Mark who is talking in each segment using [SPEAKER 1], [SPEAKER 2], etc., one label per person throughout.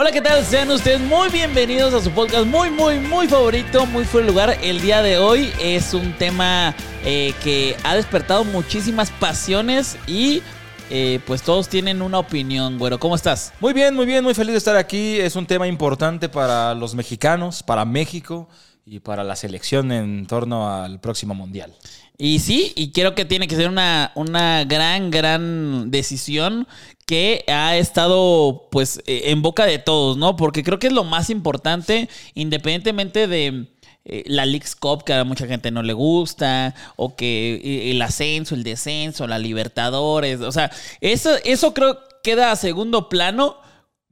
[SPEAKER 1] Hola, ¿qué tal? Sean ustedes muy bienvenidos a su podcast muy, muy, muy favorito, muy fuera de lugar. El día de hoy es un tema eh, que ha despertado muchísimas pasiones y eh, pues todos tienen una opinión, güero. ¿Cómo estás?
[SPEAKER 2] Muy bien, muy bien, muy feliz de estar aquí. Es un tema importante para los mexicanos, para México y para la selección en torno al próximo mundial.
[SPEAKER 1] Y sí, y creo que tiene que ser una, una gran, gran decisión que ha estado pues eh, en boca de todos, ¿no? Porque creo que es lo más importante, independientemente de eh, la League's Cup, que a mucha gente no le gusta, o que eh, el ascenso, el descenso, la Libertadores, o sea, eso, eso creo queda a segundo plano.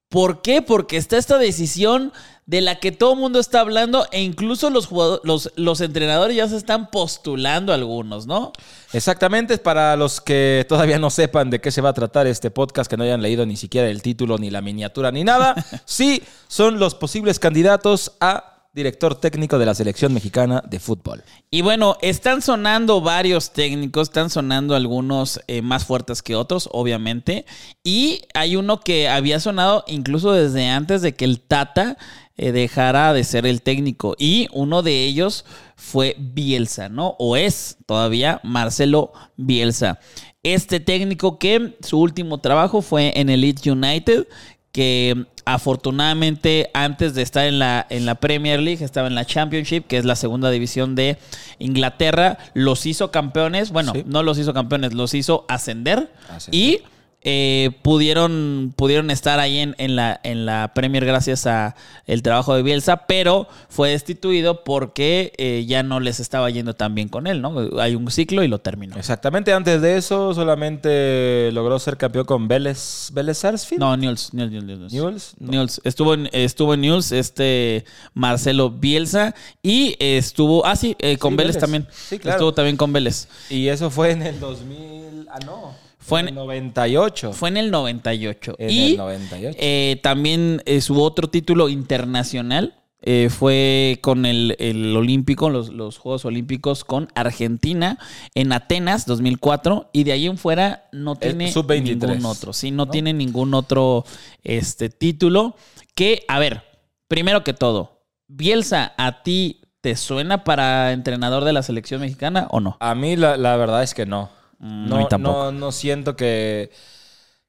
[SPEAKER 1] ¿Por qué? Porque está esta decisión de la que todo el mundo está hablando e incluso los, los, los entrenadores ya se están postulando algunos, ¿no?
[SPEAKER 2] Exactamente, para los que todavía no sepan de qué se va a tratar este podcast, que no hayan leído ni siquiera el título, ni la miniatura, ni nada, sí, son los posibles candidatos a director técnico de la selección mexicana de fútbol.
[SPEAKER 1] Y bueno, están sonando varios técnicos, están sonando algunos eh, más fuertes que otros, obviamente. Y hay uno que había sonado incluso desde antes de que el Tata eh, dejara de ser el técnico. Y uno de ellos fue Bielsa, ¿no? O es todavía Marcelo Bielsa. Este técnico que su último trabajo fue en el Leeds United, que afortunadamente antes de estar en la, en la Premier League estaba en la Championship, que es la segunda división de Inglaterra, los hizo campeones, bueno,
[SPEAKER 2] Sí.
[SPEAKER 1] no los hizo campeones, los hizo ascender, y eh, pudieron, pudieron estar ahí en, en la, en la Premier gracias a el trabajo de Bielsa, pero fue destituido porque eh, ya no les estaba yendo tan bien con él, ¿no? Hay un ciclo y lo terminó.
[SPEAKER 2] Exactamente, antes de eso solamente logró ser campeón con Vélez, Vélez Sarsfield.
[SPEAKER 1] No, Newell's, Newell's, Newell's.
[SPEAKER 2] Newell's, no.
[SPEAKER 1] Newell's. Estuvo en, estuvo en Newell's, este Marcelo Bielsa. Y estuvo. Ah, sí, eh, con
[SPEAKER 2] Sí,
[SPEAKER 1] Vélez,
[SPEAKER 2] Vélez.
[SPEAKER 1] también.
[SPEAKER 2] Sí, claro.
[SPEAKER 1] Estuvo también con Vélez.
[SPEAKER 2] Y eso fue en el 2000, ah no,
[SPEAKER 1] Fue
[SPEAKER 2] en el 98.
[SPEAKER 1] Fue en el 98.
[SPEAKER 2] En
[SPEAKER 1] y
[SPEAKER 2] el 98.
[SPEAKER 1] eh, también eh, su otro título internacional eh, fue con el, el Olímpico, los, los Juegos Olímpicos con Argentina en Atenas 2004. Y de ahí en fuera no tiene
[SPEAKER 2] sub-23,
[SPEAKER 1] ningún otro. Sí, no,
[SPEAKER 2] ¿no?
[SPEAKER 1] tiene ningún otro este, título. Que, a ver, primero que todo, Bielsa, ¿a ti te suena para entrenador de la selección mexicana o no?
[SPEAKER 2] A mí la, la verdad es que no.
[SPEAKER 1] Mm,
[SPEAKER 2] No, no, no siento que.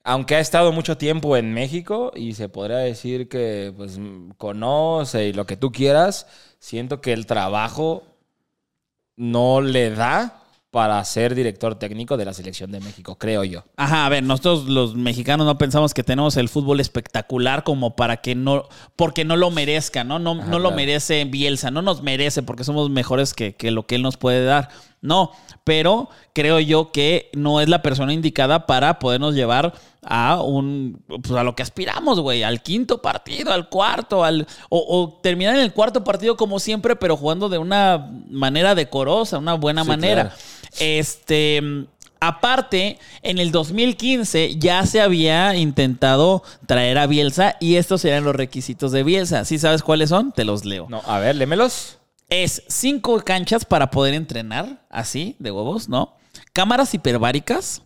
[SPEAKER 2] Aunque ha estado mucho tiempo en México y se podría decir que pues conoce y lo que tú quieras, siento que el trabajo no le da para ser director técnico de la selección de México, creo yo.
[SPEAKER 1] Ajá, a ver, nosotros los mexicanos no pensamos que tenemos el fútbol espectacular como para que no, porque no lo merezca, ¿no? No,
[SPEAKER 2] Ajá,
[SPEAKER 1] no lo
[SPEAKER 2] claro.
[SPEAKER 1] merece Bielsa, no nos merece porque somos mejores que, que lo que él nos puede dar. No, pero creo yo que no es la persona indicada para podernos llevar a un, pues a lo que aspiramos, güey, al quinto partido, al cuarto, al, o, o terminar en el cuarto partido como siempre, pero jugando de una manera decorosa, una buena
[SPEAKER 2] Sí,
[SPEAKER 1] manera.
[SPEAKER 2] claro.
[SPEAKER 1] Este, aparte, en el 2015 ya se había intentado traer a Bielsa y estos eran los requisitos de Bielsa. ¿Sí sabes cuáles son? Te los leo.
[SPEAKER 2] No, a ver, lémelos.
[SPEAKER 1] Es cinco canchas para poder entrenar, así, de huevos, ¿no? Cámaras hiperbáricas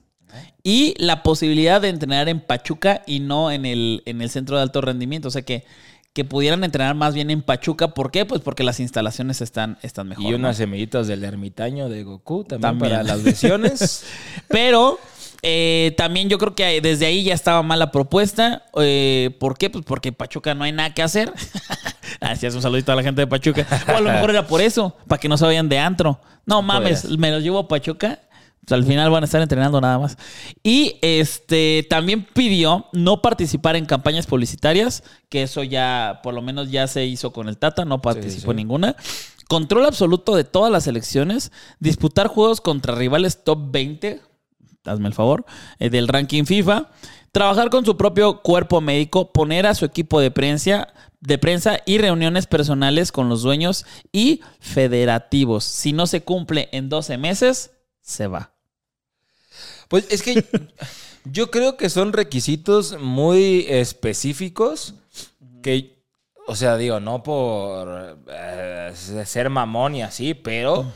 [SPEAKER 1] y la posibilidad de entrenar en Pachuca y no en el, en el centro de alto rendimiento. O sea que que pudieran entrenar más bien en Pachuca. ¿Por qué? Pues porque las instalaciones están, están mejor.
[SPEAKER 2] Y
[SPEAKER 1] ¿no?
[SPEAKER 2] unas semillitas del ermitaño de Goku también,
[SPEAKER 1] También.
[SPEAKER 2] para las lesiones.
[SPEAKER 1] Pero eh, también yo creo que desde ahí ya estaba mal la propuesta. Eh, ¿Por qué? Pues porque en Pachuca no hay nada que hacer. Así es un saludito a la gente de Pachuca. O a lo mejor era por eso, para que no se vayan de antro. No mames, me los llevo a Pachuca. Pues al final van a estar entrenando nada más. Y este también pidió no participar en campañas publicitarias, que eso ya, por lo menos ya se hizo con el Tata, no participó en
[SPEAKER 2] sí.
[SPEAKER 1] ninguna. Control absoluto de todas las elecciones, disputar juegos contra rivales top 20, hazme el favor, eh, del ranking FIFA, trabajar con su propio cuerpo médico, poner a su equipo de prensa, de prensa y reuniones personales con los dueños y federativos. Si no se cumple en 12 meses, se va.
[SPEAKER 2] Pues es que yo creo que son requisitos muy específicos que, o sea, digo, no por eh, ser mamón y así, pero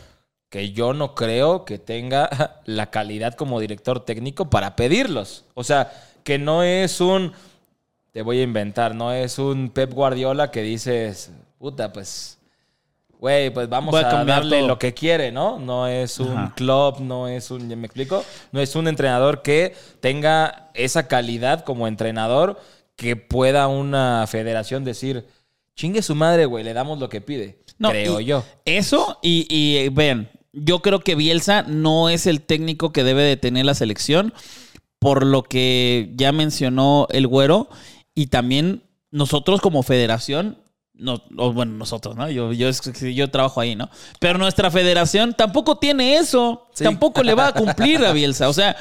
[SPEAKER 2] que yo no creo que tenga la calidad como director técnico para pedirlos. O sea, que no es un, te voy a inventar, no es un Pep Guardiola que dices, puta, pues... Güey, pues vamos
[SPEAKER 1] Voy a
[SPEAKER 2] a, darle
[SPEAKER 1] todo.
[SPEAKER 2] lo que quiere, ¿no? No es un
[SPEAKER 1] Ajá.
[SPEAKER 2] club, no es un, ¿ya me explico? No es un entrenador que tenga esa calidad como entrenador que pueda una federación decir, chingue su madre, güey, le damos lo que pide.
[SPEAKER 1] No,
[SPEAKER 2] creo
[SPEAKER 1] y
[SPEAKER 2] yo.
[SPEAKER 1] Eso, y, y, eh, vean, yo creo que Bielsa no es el técnico que debe de tener la selección, por lo que ya mencionó el güero, y también nosotros como federación, no, o bueno, nosotros, ¿no? Yo, yo, yo trabajo ahí, ¿no? Pero nuestra federación tampoco tiene eso,
[SPEAKER 2] Sí.
[SPEAKER 1] tampoco le va a cumplir a Bielsa. O sea,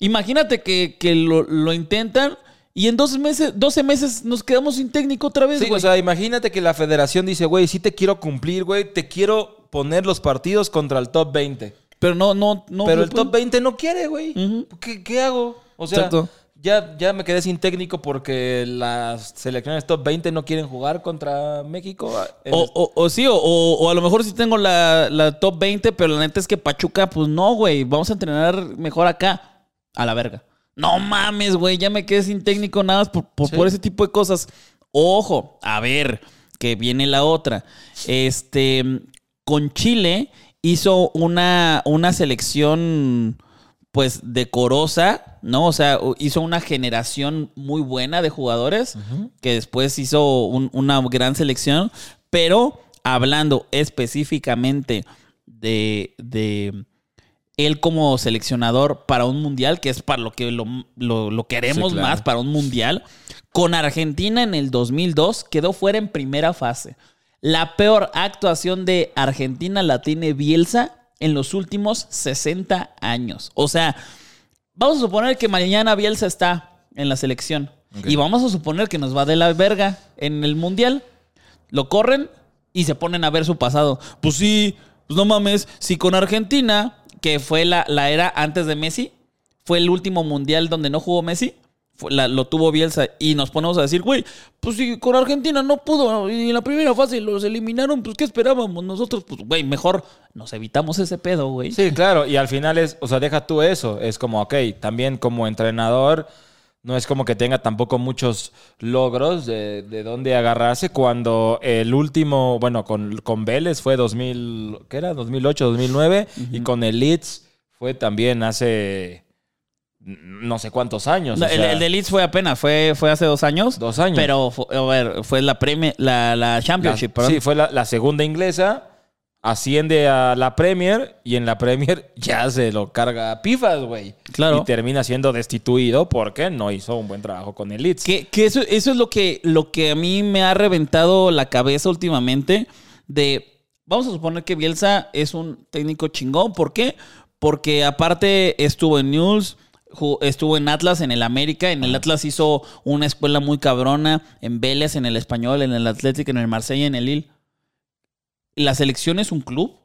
[SPEAKER 1] imagínate que, que lo, lo intentan y en dos meses, 12 meses nos quedamos sin técnico otra vez,
[SPEAKER 2] Sí,
[SPEAKER 1] güey.
[SPEAKER 2] o sea, imagínate que la federación dice, güey, sí te quiero cumplir, güey, te quiero poner los partidos contra el top 20.
[SPEAKER 1] pero no, no, no.
[SPEAKER 2] Pero el top
[SPEAKER 1] pueden-
[SPEAKER 2] 20 no quiere, güey. ¿Qué, qué hago? O sea,
[SPEAKER 1] Exacto.
[SPEAKER 2] ya, ya me quedé sin técnico porque las selecciones top 20 no quieren jugar contra México.
[SPEAKER 1] O,
[SPEAKER 2] el-
[SPEAKER 1] o- o sí, o, o- o a lo mejor sí tengo la, la top 20, pero la neta es que Pachuca, pues no, güey. Vamos a entrenar mejor acá. A la verga. No mames, güey. Ya me quedé sin técnico nada más por, por,
[SPEAKER 2] Sí.
[SPEAKER 1] por ese tipo de cosas. Ojo, a ver, que viene la otra. Este, con Chile hizo una, una selección, pues, decorosa, ¿no? O sea, hizo una generación muy buena de jugadores que después hizo un- una gran selección, pero hablando específicamente de, de él como seleccionador para un mundial, que es para lo que lo, lo- lo queremos
[SPEAKER 2] Sí, claro.
[SPEAKER 1] más, para un mundial, con Argentina en el 2002 quedó fuera en primera fase. La peor actuación de Argentina la tiene Bielsa en los últimos 60 años. O sea, vamos a suponer que mañana Bielsa está en la selección. Y vamos a suponer que nos va de la verga en el mundial. Lo corren y se ponen a ver su pasado. Pues sí, pues no mames. Si con Argentina, que fue la, la era antes de Messi, fue el último mundial donde no jugó Messi, la- lo tuvo Bielsa. Y nos ponemos a decir, güey, pues si con Argentina no pudo y en la primera fase los eliminaron, pues ¿qué esperábamos nosotros? Pues, güey, mejor nos evitamos ese pedo, güey.
[SPEAKER 2] Sí, claro. Y al final es, o sea, deja tú eso. Es como, ok, también como entrenador, no es como que tenga tampoco muchos logros de, de dónde agarrarse cuando el último, bueno, con, con Vélez fue 2000, ¿qué era? 2008, 2009. Y con el Leeds fue también hace no sé cuántos años.
[SPEAKER 1] No,
[SPEAKER 2] o
[SPEAKER 1] el,
[SPEAKER 2] sea,
[SPEAKER 1] el de Leeds fue apenas, fue, fue hace dos años.
[SPEAKER 2] Dos años.
[SPEAKER 1] Pero, fu- a ver, fue la, Premier, la, la Championship,
[SPEAKER 2] la-
[SPEAKER 1] perdón.
[SPEAKER 2] sí, fue la, la segunda inglesa. Asciende a la Premier y en la Premier ya se lo carga pifas, güey.
[SPEAKER 1] Claro.
[SPEAKER 2] Y termina siendo destituido porque no hizo un buen trabajo con el Leeds.
[SPEAKER 1] Que, que eso, eso es lo que, lo que a mí me ha reventado la cabeza últimamente. De, vamos a suponer que Bielsa es un técnico chingón. ¿Por qué? Porque aparte estuvo en News, estuvo en Atlas, en el América. En el Atlas hizo una escuela muy cabrona. En Vélez, en el Español, en el Atlético, en el Marsella, en el Lille. ¿La selección es un club?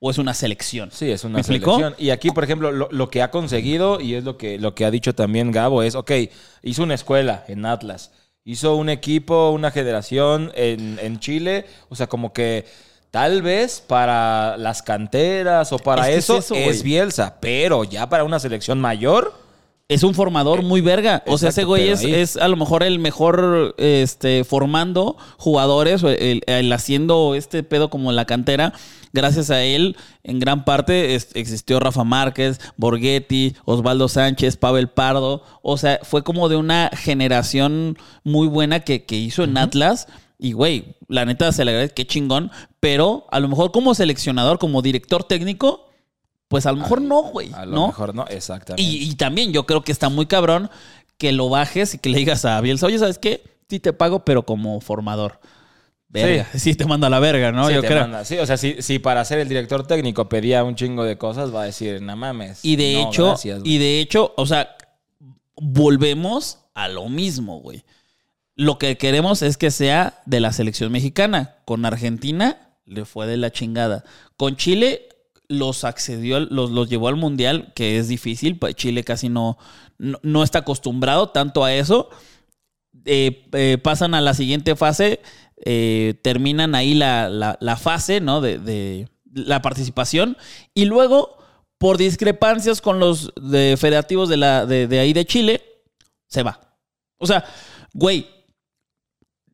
[SPEAKER 1] ¿O es una selección?
[SPEAKER 2] Sí, es una
[SPEAKER 1] ¿Me explicó?
[SPEAKER 2] selección. Y aquí, por ejemplo, lo, lo que ha conseguido, y es lo que, lo que ha dicho también Gabo, es, ok, hizo una escuela en Atlas, hizo un equipo, una generación en, en Chile, o sea, como que tal vez para las canteras o para
[SPEAKER 1] Es que es
[SPEAKER 2] eso es. Bielsa, pero ya para una selección mayor,
[SPEAKER 1] es un formador muy verga. O sea, ese güey es,
[SPEAKER 2] ahí-
[SPEAKER 1] es a lo mejor el mejor este, formando jugadores, el, el haciendo este pedo como la cantera. Gracias a él, en gran parte es- existió Rafa Márquez, Borghetti, Osvaldo Sánchez, Pavel Pardo. O sea, fue como de una generación muy buena que, que hizo en Atlas. Y, güey, la neta se le agradece, qué chingón. Pero a lo mejor como seleccionador, como director técnico, pues a lo mejor no, güey.
[SPEAKER 2] A lo
[SPEAKER 1] ¿no?
[SPEAKER 2] mejor no, exactamente.
[SPEAKER 1] Y, y también yo creo que está muy cabrón que lo bajes y que le digas a Bielsa, oye, ¿sabes qué? Sí te pago, pero como formador. Verga. Sí, te manda a la verga, ¿no?
[SPEAKER 2] Sí,
[SPEAKER 1] yo
[SPEAKER 2] te
[SPEAKER 1] creo.
[SPEAKER 2] manda. Sí, o sea, si, si para ser el director técnico pedía un chingo de cosas, va a decir, no mames.
[SPEAKER 1] Y de
[SPEAKER 2] No,
[SPEAKER 1] hecho,
[SPEAKER 2] gracias, güey".
[SPEAKER 1] y de hecho, o sea, volvemos a lo mismo, güey. Lo que queremos es que sea de la selección mexicana. Con Argentina le fue de la chingada. Con Chile los accedió, los, los llevó al mundial, que es difícil. pues Chile casi no, no, no está acostumbrado tanto a eso. Eh, eh, pasan a la siguiente fase, eh, terminan ahí la, la- la fase, ¿no? De, de la participación. Y luego, por discrepancias con los de federativos de, la, de, de ahí de Chile, se va. O sea, güey,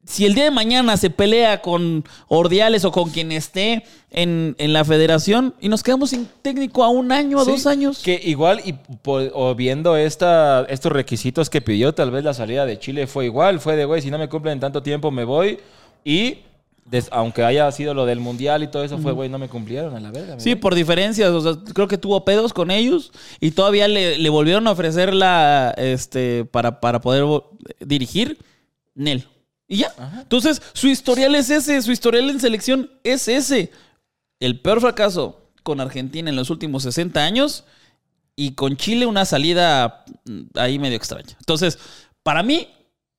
[SPEAKER 1] si el día de mañana se pelea con Ordiales o con quien esté en, en la federación y nos quedamos sin técnico a un año, a
[SPEAKER 2] Sí,
[SPEAKER 1] dos años.
[SPEAKER 2] Que igual, y o viendo esta, estos requisitos que pidió, tal vez la salida de Chile fue igual. Fue de, güey, si no me cumplen en tanto tiempo, me voy. Y des- aunque haya sido lo del mundial y todo eso, fue, güey, no me cumplieron a la verga.
[SPEAKER 1] Sí, por diferencias. O sea, creo que tuvo pedos con ellos y todavía le, le volvieron a ofrecer la, este, para, para poder dirigir Nel. Y ya. Entonces, su historial es ese, su historial en selección es ese. El peor fracaso con Argentina en los últimos 60 años y con Chile una salida mm, ahí medio extraña. Entonces, para mí,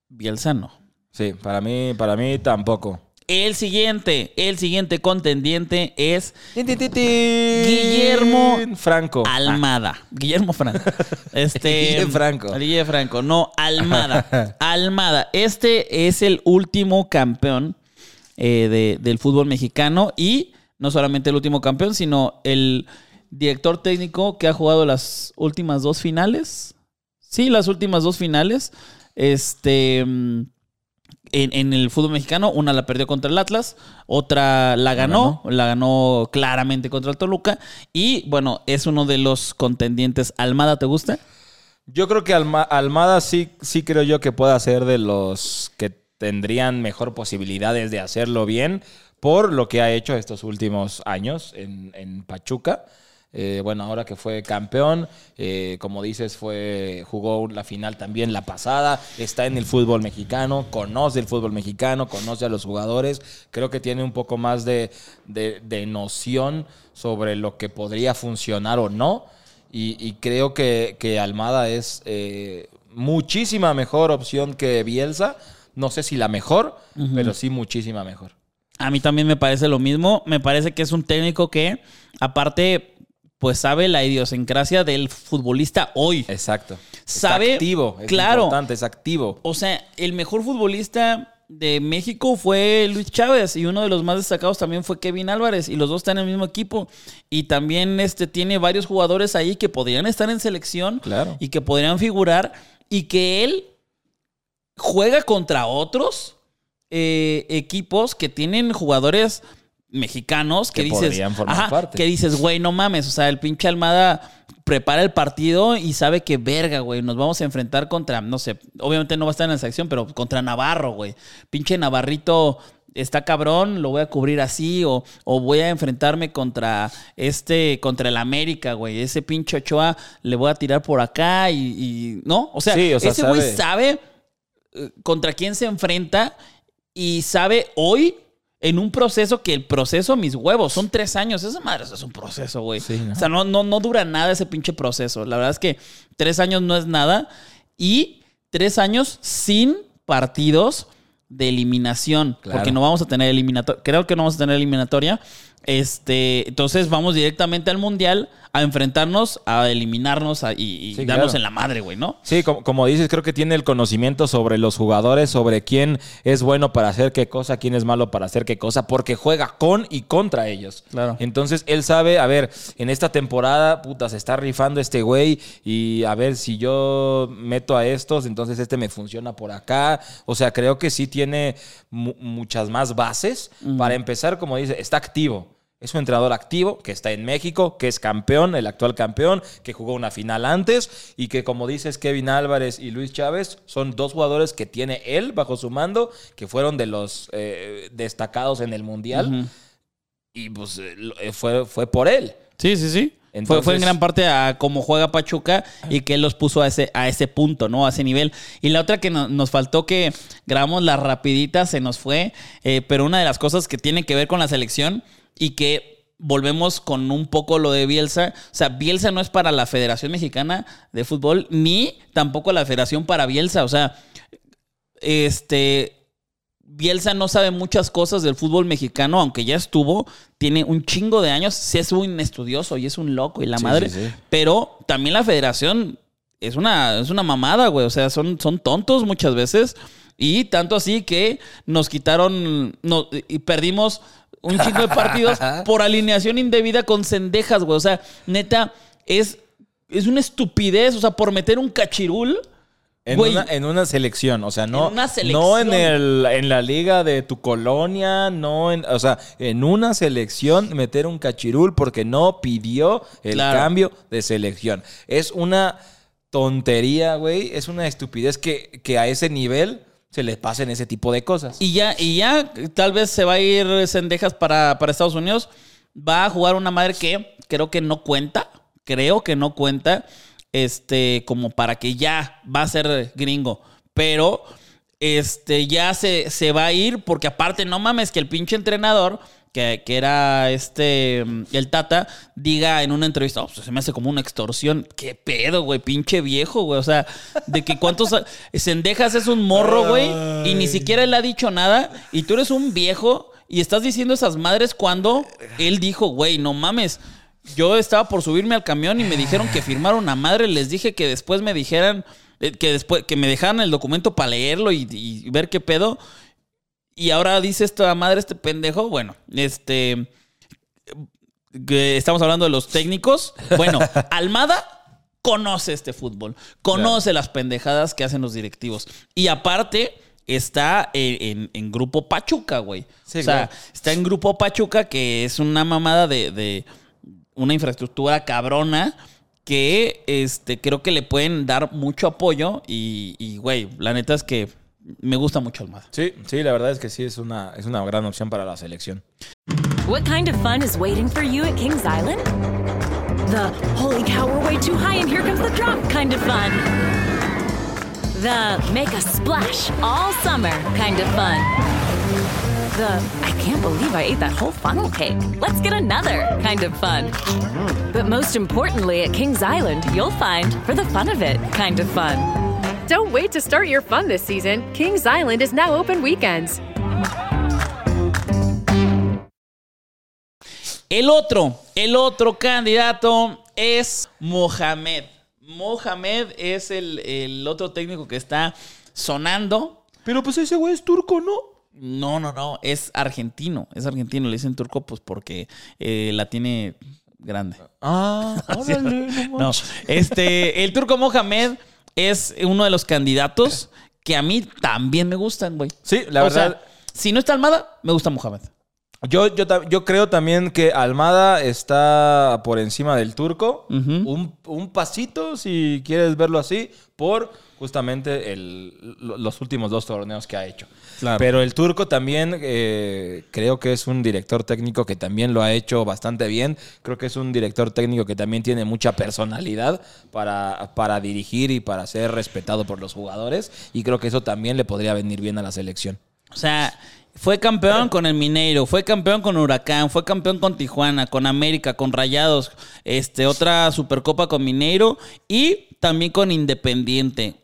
[SPEAKER 1] Bielsa no.
[SPEAKER 2] Sí, para mí, para mí tampoco.
[SPEAKER 1] El siguiente, el siguiente contendiente es Guillermo
[SPEAKER 2] Franco.
[SPEAKER 1] Almada. Guillermo Franco. Este,
[SPEAKER 2] Guille Franco.
[SPEAKER 1] Guille Franco. No, Almada. Almada. Este es el último campeón eh, de- del fútbol mexicano y no solamente el último campeón, sino el director técnico que ha jugado las últimas dos finales. Sí, las últimas dos finales. Este. En, en el fútbol mexicano, una la perdió contra el Atlas, otra la ganó, la ganó claramente contra el Toluca. Y bueno, es uno de los contendientes. ¿Almada te gusta?
[SPEAKER 2] Yo creo que Alma- Almada sí, sí creo yo que pueda ser de los que tendrían mejor posibilidades de hacerlo bien por lo que ha hecho estos últimos años en, en Pachuca. Eh, bueno, ahora que fue campeón, eh, como dices, fue jugó la final también la pasada, está en el fútbol mexicano, conoce el fútbol mexicano, conoce a los jugadores, creo que tiene un poco más de, de- de noción sobre lo que podría funcionar o no. Y, y creo que, que Almada es eh, muchísima mejor opción que Bielsa. No sé si la mejor, pero sí muchísima mejor.
[SPEAKER 1] A mí también me parece lo mismo. Me parece que es un técnico que, aparte, pues sabe la idiosincrasia del futbolista hoy.
[SPEAKER 2] Exacto.
[SPEAKER 1] Sabe-
[SPEAKER 2] es activo, es
[SPEAKER 1] claro.
[SPEAKER 2] importante, es activo.
[SPEAKER 1] O sea, el mejor futbolista de México fue Luis Chávez y uno de los más destacados también fue Kevin Álvarez y los dos están en el mismo equipo y también este tiene varios jugadores ahí que podrían estar en selección
[SPEAKER 2] Claro.
[SPEAKER 1] y que podrían figurar y que él juega contra otros eh, equipos que tienen jugadores mexicanos que,
[SPEAKER 2] Que
[SPEAKER 1] dices, ajá,
[SPEAKER 2] parte.
[SPEAKER 1] que dices, güey, no mames, o sea, el pinche Almada prepara el partido y sabe que verga, güey, nos vamos a enfrentar contra, no sé, obviamente no va a estar en la sección, pero contra Navarro, güey. Pinche Navarrito está cabrón, lo voy a cubrir así o, o voy a enfrentarme contra este, contra el América, güey. Ese pinche Ochoa le voy a tirar por acá y, y- ¿no? O sea,
[SPEAKER 2] Sí, o sea,
[SPEAKER 1] ese güey
[SPEAKER 2] sabe.
[SPEAKER 1] sabe eh, contra quién se enfrenta y sabe hoy en un proceso que el proceso, mis huevos, son tres años. Esa madre eso es un proceso, güey.
[SPEAKER 2] Sí, ¿no?
[SPEAKER 1] O sea, no, no, no dura nada ese pinche proceso. La verdad es que tres años no es nada. Y tres años sin partidos de eliminación.
[SPEAKER 2] Claro.
[SPEAKER 1] Porque no vamos a tener eliminatoria. Creo que no vamos a tener eliminatoria. Este, entonces vamos directamente al mundial a enfrentarnos, a eliminarnos a- y, y
[SPEAKER 2] Sí,
[SPEAKER 1] darnos
[SPEAKER 2] claro.
[SPEAKER 1] en la madre, güey, ¿no?
[SPEAKER 2] Sí, como, como dices, creo que tiene el conocimiento sobre los jugadores, sobre quién es bueno para hacer qué cosa, quién es malo para hacer qué cosa, porque juega con y contra ellos.
[SPEAKER 1] Claro.
[SPEAKER 2] Entonces él sabe, a ver, en esta temporada, puta, se está rifando este güey y a ver si yo meto a estos, entonces este me funciona por acá. O sea, creo que sí tiene mu- muchas más bases. Para empezar, como dice, está activo. Es un entrenador activo que está en México, que es campeón, el actual campeón, que jugó una final antes y que, como dices, Kevin Álvarez y Luis Chávez son dos jugadores que tiene él bajo su mando, que fueron de los eh, destacados en el Mundial y pues eh, eh, fue, fue por él.
[SPEAKER 1] Sí, sí, sí. fue, fue en gran parte a cómo juega Pachuca y que él los puso a ese, a ese punto, ¿no? A ese nivel. Y la otra que no- nos faltó que grabamos la rapidita, se nos fue, eh, pero una de las cosas que tiene que ver con la selección y que volvemos con un poco lo de Bielsa. O sea, Bielsa no es para la Federación Mexicana de Fútbol, ni tampoco la Federación para Bielsa. O sea, este... Bielsa no sabe muchas cosas del fútbol mexicano, aunque ya estuvo, tiene un chingo de años, sí es un estudioso y es un loco y la
[SPEAKER 2] Sí,
[SPEAKER 1] madre,
[SPEAKER 2] sí, sí.
[SPEAKER 1] pero también la federación es una, es una mamada, güey, o sea, son, son tontos muchas veces y tanto así que nos quitaron no, y perdimos un chingo de partidos por alineación indebida con cendejas, güey, o sea, neta, es, es una estupidez, o sea, por meter un cachirul.
[SPEAKER 2] En,
[SPEAKER 1] Güey.
[SPEAKER 2] una, en una selección, o sea, no,
[SPEAKER 1] En una selección.
[SPEAKER 2] no en, el, en la liga de tu colonia, no en, o sea, en una selección meter un cachirul porque no pidió el
[SPEAKER 1] Claro.
[SPEAKER 2] cambio de selección. Es una tontería, güey, es una estupidez que, que a ese nivel se les pasen ese tipo de cosas.
[SPEAKER 1] Y ya, y ya tal vez se va a ir Cendejas para, para Estados Unidos. Va a jugar una madre que creo que no cuenta. Creo que no cuenta. Este, como para que ya va a ser gringo. Pero este, ya se, se va a ir. Porque aparte, no mames, que el pinche entrenador. Que, que era este, mm, el Tata, diga en una entrevista, "Oh, pues se me hace como una extorsión. ¿Qué pedo, güey? Pinche viejo, güey. O sea, de que cuántos... Cendejas es un morro, güey, y ni siquiera él ha dicho nada, y tú eres un viejo y estás diciendo esas madres cuando él dijo, güey, no mames. Yo estaba por subirme al camión y me dijeron que firmaron una madre, les dije que después me dijeran, eh, que después, que me dejaran el documento para leerlo y, y ver qué pedo. Y ahora dice esta madre, este pendejo, bueno, este... estamos hablando de los técnicos. Bueno, Almada conoce este fútbol, conoce las pendejadas que hacen los directivos. Y aparte, está en, en- en Grupo Pachuca, güey.
[SPEAKER 2] Sí,
[SPEAKER 1] o sea,
[SPEAKER 2] claro.
[SPEAKER 1] está en Grupo Pachuca, que es una mamada de, de una infraestructura cabrona que este, creo que le pueden dar mucho apoyo. Y, y, güey, la neta es que me gusta mucho Almada.
[SPEAKER 2] Sí, sí, la verdad es que sí es una, es una gran opción para la selección.
[SPEAKER 3] What kind of fun is waiting for you at Kings Island? The holy cow, we're way too high and here comes the drop kind of fun. The make a splash all summer kind of fun. The I can't believe I ate that whole funnel cake. Let's get another kind of fun. But most importantly, at Kings Island, you'll find for the fun of it kind of fun.
[SPEAKER 4] Don't wait to start your fun this season. Kings Island is now open weekends.
[SPEAKER 1] El otro, el otro candidato es Mohamed. Mohamed es el, el otro técnico que está sonando.
[SPEAKER 2] Pero pues ese güey es turco, ¿no?
[SPEAKER 1] No, no, no, es argentino. Es argentino, le dicen turco pues porque eh, la tiene grande.
[SPEAKER 2] Ah, órale, no
[SPEAKER 1] No, este, el turco Mohamed es uno de los candidatos que a mí también me gustan, güey.
[SPEAKER 2] Sí, la
[SPEAKER 1] O sea,
[SPEAKER 2] verdad.
[SPEAKER 1] si no está Almada, me gusta Mohamed.
[SPEAKER 2] Yo, yo, yo creo también que Almada está por encima del turco. un, un pasito, si quieres verlo así, por justamente el- lo- los últimos dos torneos que ha hecho.
[SPEAKER 1] Claro.
[SPEAKER 2] Pero el turco también eh, creo que es un director técnico que también lo ha hecho bastante bien. Creo que es un director técnico que también tiene mucha personalidad para, para dirigir y para ser respetado por los jugadores. Y creo que eso también le podría venir bien a la selección.
[SPEAKER 1] O sea, fue campeón con el Mineiro, fue campeón con Huracán, fue campeón con Tijuana, con América, con Rayados, este, otra Supercopa con Mineiro y también con Independiente.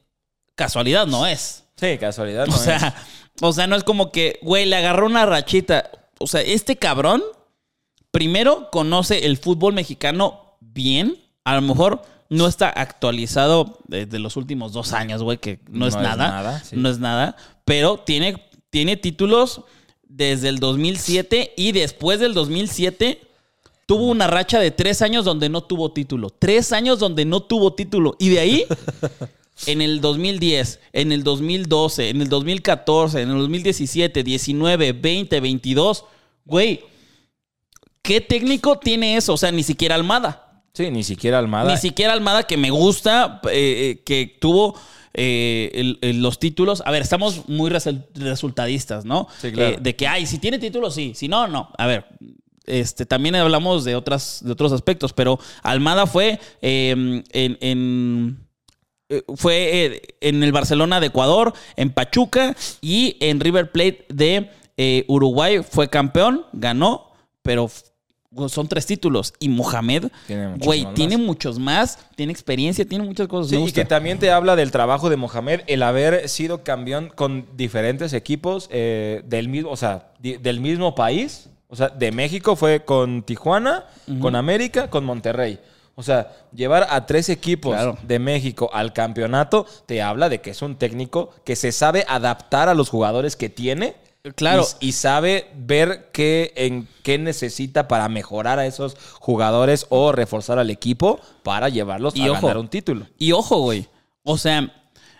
[SPEAKER 1] Casualidad no es.
[SPEAKER 2] Sí, casualidad.
[SPEAKER 1] O sea, o sea, no es como que, güey, le agarró una rachita. O sea, este cabrón primero conoce el fútbol mexicano bien. A lo mejor no está actualizado desde los últimos dos años, güey, que no, es
[SPEAKER 2] No es
[SPEAKER 1] nada.
[SPEAKER 2] nada, sí.
[SPEAKER 1] No es nada. Pero tiene, tiene títulos desde el 2007 y después del 2007 tuvo una racha de tres años donde no tuvo título. Tres años donde no tuvo título. Y de ahí, en el 2010, en el 2012, en el 2014, en el 2017, 19, 20, 22, güey, ¿qué técnico tiene eso? O sea, ni siquiera Almada.
[SPEAKER 2] Sí, ni siquiera Almada.
[SPEAKER 1] Ni siquiera Almada, que me gusta, eh, eh, que tuvo eh, el- el- los títulos. A ver, estamos muy resul- resultadistas, ¿no?
[SPEAKER 2] Sí, claro.
[SPEAKER 1] Eh, de que, ay, si tiene títulos, sí. Si no, no. A ver, este, también hablamos de, otras, de otros aspectos, pero Almada fue eh, en... en- fue eh, en el Barcelona de Ecuador, en Pachuca y en River Plate de eh, Uruguay fue campeón, ganó, pero son tres títulos. Y Mohamed, güey, tiene muchos más, tiene experiencia, tiene muchas cosas.
[SPEAKER 2] Sí, y que también te habla del trabajo de Mohamed, el haber sido campeón con diferentes equipos eh, del mismo, o sea, del mismo país. O sea, de México fue con Tijuana, con América, con Monterrey. O sea, llevar a tres equipos
[SPEAKER 1] Claro.
[SPEAKER 2] de México al campeonato te habla de que es un técnico que se sabe adaptar a los jugadores que tiene.
[SPEAKER 1] Claro.
[SPEAKER 2] Y, y sabe ver qué, en qué necesita para mejorar a esos jugadores o reforzar al equipo para llevarlos
[SPEAKER 1] Y
[SPEAKER 2] a
[SPEAKER 1] ojo.
[SPEAKER 2] ganar un título.
[SPEAKER 1] Y ojo, güey. O sea,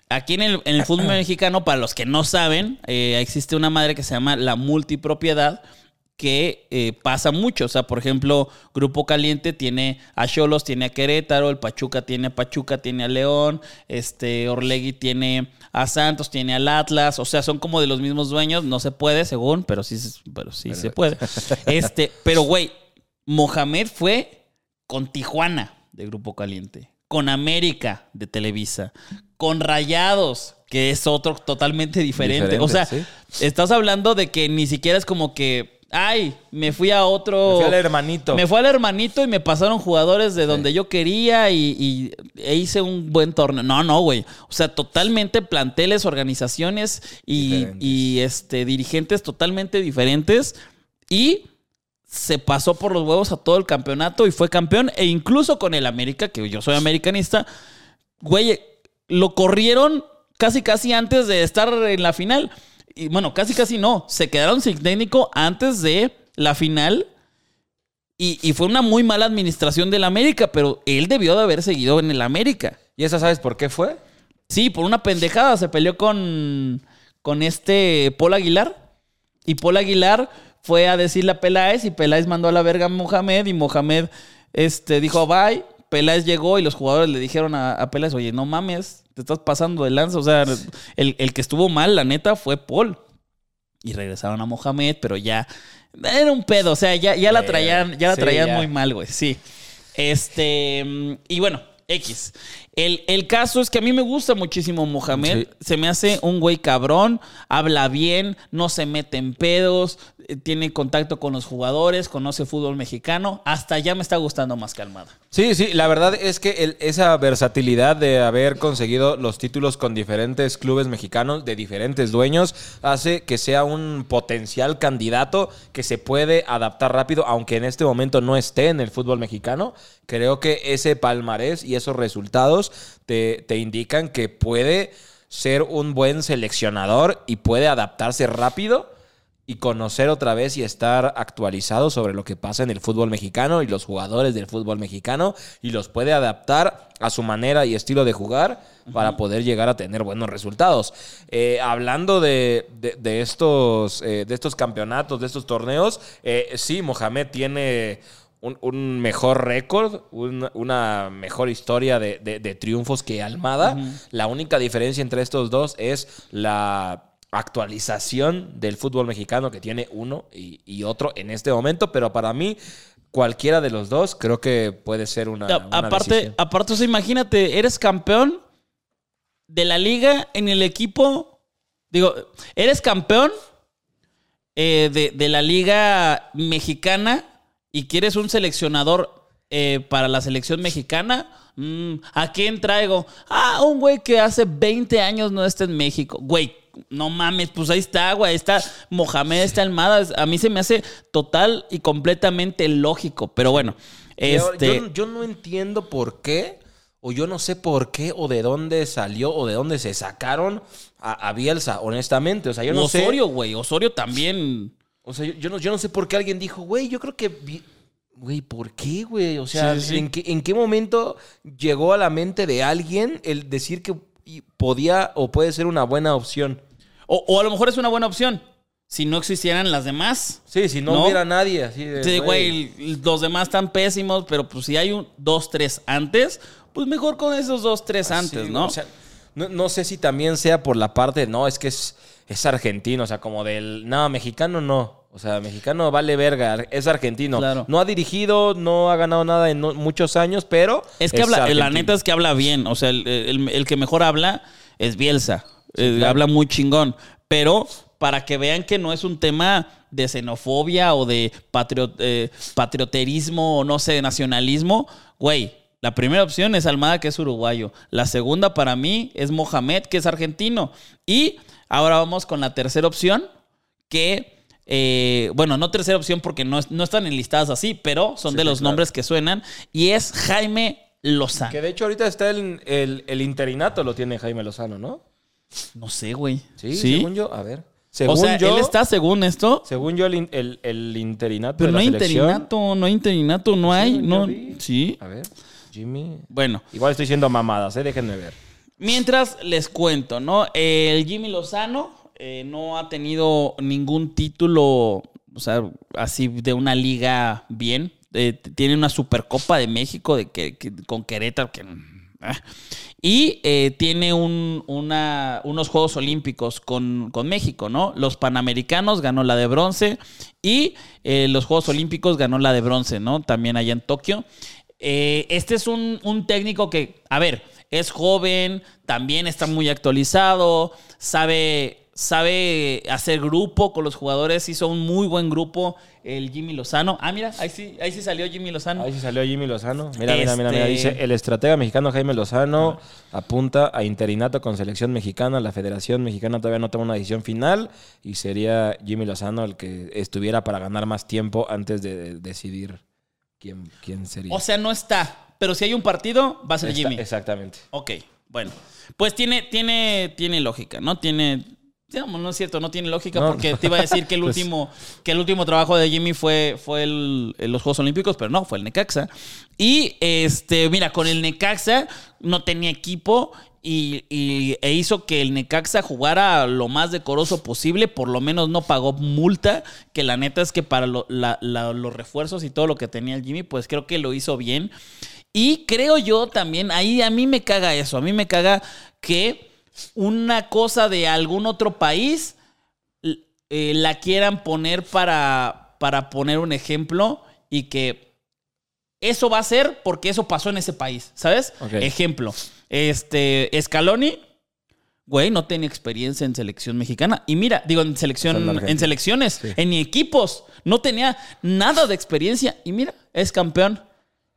[SPEAKER 1] aquí en el, en el fútbol mexicano, para los que no saben, eh, existe una madre que se llama la multipropiedad que eh, pasa mucho. O sea, por ejemplo, Grupo Caliente tiene a Cholos, tiene a Querétaro, el Pachuca tiene a Pachuca, tiene a León, este Orlegui tiene a Santos, tiene al Atlas. O sea, son como de los mismos dueños. No se puede, según, pero sí, se- pero sí se puede. Este, pero güey, Mohamed fue con Tijuana de Grupo Caliente, con América de Televisa, con Rayados, que es otro totalmente diferente.
[SPEAKER 2] Diferente,
[SPEAKER 1] o sea,
[SPEAKER 2] sí.
[SPEAKER 1] estás hablando de que ni siquiera es como que, ay, me fui a otro...
[SPEAKER 2] Me fui al hermanito.
[SPEAKER 1] Me fue al hermanito y me pasaron jugadores de donde yo quería y, y- e hice un buen torneo. No, no, güey. O sea, totalmente planteles, organizaciones y, y, este, dirigentes totalmente diferentes. Y se pasó por los huevos a todo el campeonato y fue campeón. E incluso con el América, que yo soy americanista, güey, lo corrieron casi casi antes de estar en la final. Y bueno, casi casi no. Se quedaron sin técnico antes de la final. Y, y fue una muy mala administración del América, pero él debió de haber seguido en el América.
[SPEAKER 2] ¿Y esa sabes por qué fue?
[SPEAKER 1] Sí, por una pendejada se peleó con, con este Paul Aguilar. Y Paul Aguilar fue a decirle a Peláez y Peláez mandó a la verga a Mohamed y Mohamed este, dijo bye. Peláez llegó y los jugadores le dijeron a, a Peláez, oye, no mames, te estás pasando de lanza. O sea, el, el que estuvo mal, la neta, fue Paul. Y regresaron a Mohamed, pero ya era un pedo. O sea, ya, ya la traían, ya la
[SPEAKER 2] sí,
[SPEAKER 1] traían
[SPEAKER 2] ya.
[SPEAKER 1] muy mal, güey. Sí. Este. Y bueno, X. El, el caso es que a mí me gusta muchísimo Mohamed.
[SPEAKER 2] Sí.
[SPEAKER 1] Se me hace un güey cabrón. Habla bien, no se mete en pedos. eh, Tiene contacto con los jugadores, conoce fútbol mexicano. Hasta ya me está gustando más calmada.
[SPEAKER 2] Sí, sí, la verdad es que el- esa versatilidad de haber conseguido los títulos con diferentes clubes mexicanos de diferentes dueños hace que sea un potencial candidato que se puede adaptar rápido, aunque en este momento no esté en el fútbol mexicano. Creo que ese palmarés y esos resultados te, te indican que puede ser un buen seleccionador y puede adaptarse rápido y conocer otra vez y estar actualizado sobre lo que pasa en el fútbol mexicano y los jugadores del fútbol mexicano y los puede adaptar a su manera y estilo de jugar para poder llegar a tener buenos resultados. Eh, hablando de, de- de estos, eh, de estos campeonatos, de estos torneos, eh, sí, Mohamed tiene un, un mejor récord, un- una mejor historia de, de- de triunfos que Almada. La única diferencia entre estos dos es la actualización del fútbol mexicano que tiene uno y, y otro en este momento, pero para mí cualquiera de los dos creo que puede ser una, una
[SPEAKER 1] aparte,
[SPEAKER 2] decisión.
[SPEAKER 1] aparte, o sea, imagínate, eres campeón de la liga en el equipo. Digo, eres campeón eh, de, de la liga mexicana y quieres un seleccionador eh, para la selección mexicana. Mm, ¿A quién traigo? Ah, un güey que hace 20 años no está en México. Güey, no mames, pues ahí está, güey, ahí está Mohamed, está Almada. A mí se me hace total y completamente lógico, pero bueno.
[SPEAKER 2] Yo-
[SPEAKER 1] Este,
[SPEAKER 2] Yo, yo no entiendo por qué, o yo no sé por qué, o de dónde salió, o de dónde se sacaron a, a Bielsa, honestamente. O sea, yo no
[SPEAKER 1] Osorio,
[SPEAKER 2] sé.
[SPEAKER 1] güey, Osorio también.
[SPEAKER 2] O sea, yo, yo no, yo no sé por qué alguien dijo, güey, yo creo que. Güey, ¿por qué, güey? O sea,
[SPEAKER 1] Sí, sí, sí.
[SPEAKER 2] ¿en, qué, ¿en qué momento llegó a la mente de alguien el decir que podía o puede ser una buena opción?
[SPEAKER 1] O, o a lo mejor es una buena opción. Si no existieran las demás.
[SPEAKER 2] Sí, si no,
[SPEAKER 1] ¿No?
[SPEAKER 2] hubiera nadie así de.
[SPEAKER 1] Sí, güey, los demás están pésimos, pero pues si hay un dos, tres antes, pues mejor con esos dos, tres antes, ¿no?
[SPEAKER 2] O sea, no, no sé si también sea por la parte, no, es que es, es argentino, o sea, como del, no, mexicano no. O sea, mexicano vale verga, es argentino.
[SPEAKER 1] Claro.
[SPEAKER 2] No ha dirigido, no ha ganado nada en no- muchos años, pero.
[SPEAKER 1] es que habla, la neta es que habla bien. O sea, el, el- el que mejor habla es Bielsa. Eh,
[SPEAKER 2] claro.
[SPEAKER 1] Habla muy chingón. Pero para que vean que no es un tema de xenofobia o de patrio- eh, patrioterismo o no sé, nacionalismo, güey. La primera opción es Almada, que es uruguayo. La segunda para mí es Mohamed, que es argentino. Y ahora vamos con la tercera opción, que, eh, bueno, no tercera opción porque no, no están enlistadas así, pero son
[SPEAKER 2] Sí,
[SPEAKER 1] de
[SPEAKER 2] sí,
[SPEAKER 1] los
[SPEAKER 2] claro.
[SPEAKER 1] nombres que suenan. Y es Jaime Lozano.
[SPEAKER 2] Que de hecho ahorita está el, el- el interinato, lo tiene Jaime Lozano, ¿no?
[SPEAKER 1] No sé, güey.
[SPEAKER 2] Sí, según yo, a ver. Según
[SPEAKER 1] o sea,
[SPEAKER 2] yo,
[SPEAKER 1] él está según esto.
[SPEAKER 2] Según yo, el, el- el interinato.
[SPEAKER 1] Pero
[SPEAKER 2] de
[SPEAKER 1] no hay interinato, no hay interinato, no hay. No, sí.
[SPEAKER 2] A ver, Jimmy.
[SPEAKER 1] Bueno,
[SPEAKER 2] Igual estoy siendo mamadas, ¿eh? Déjenme ver.
[SPEAKER 1] Mientras les cuento, ¿no? El Jimmy Lozano eh, no ha tenido ningún título, o sea, así de una liga bien. Eh, tiene una Supercopa de México de que, con Querétaro que... ah. Y eh, tiene un- unos Juegos Olímpicos con, con México, ¿no? Los Panamericanos ganó la de bronce y los Juegos Olímpicos ganó la de bronce, ¿no? También allá en Tokio. Este es un, un técnico que, a ver, es joven, también está muy actualizado, sabe, sabe hacer grupo con los jugadores, hizo un muy buen grupo el Jimmy Lozano. Ah, mira, ahí sí, ahí sí salió Jimmy Lozano.
[SPEAKER 2] Ahí sí salió Jimmy Lozano. Mira, mira, mira, mira.
[SPEAKER 1] Este-
[SPEAKER 2] Dice, el estratega mexicano Jaime Lozano apunta a interinato con selección mexicana. La Federación Mexicana todavía no toma una decisión final y sería Jimmy Lozano el que estuviera para ganar más tiempo antes de decidir quién, quién sería.
[SPEAKER 1] O sea, no está, pero si hay un partido, va a ser Jimmy.
[SPEAKER 2] Exactamente.
[SPEAKER 1] Ok, bueno. Pues tiene, tiene, tiene lógica, ¿no? Tiene. digamos, no es cierto, no tiene lógica
[SPEAKER 2] No.
[SPEAKER 1] porque te iba a decir que el
[SPEAKER 2] Pues-
[SPEAKER 1] último, que el último trabajo de Jimmy fue, fue el- los Juegos Olímpicos, pero no, fue el Necaxa. Y este, mira, con el Necaxa no tenía equipo y, y- e hizo que el Necaxa jugara lo más decoroso posible, por lo menos no pagó multa, que la neta es que para lo- la- la- los refuerzos y todo lo que tenía el Jimmy, pues creo que lo hizo bien. Y creo yo también, ahí a mí me caga eso, a mí me caga que una cosa de algún otro país eh, la quieran poner para, para poner un ejemplo y que eso va a ser porque eso pasó en ese país, ¿sabes? Ejemplo, este, Scaloni, güey, no tenía experiencia en selección mexicana. Y mira, digo, en selección, en selecciones, en equipos, no tenía nada de experiencia. Y mira, es campeón.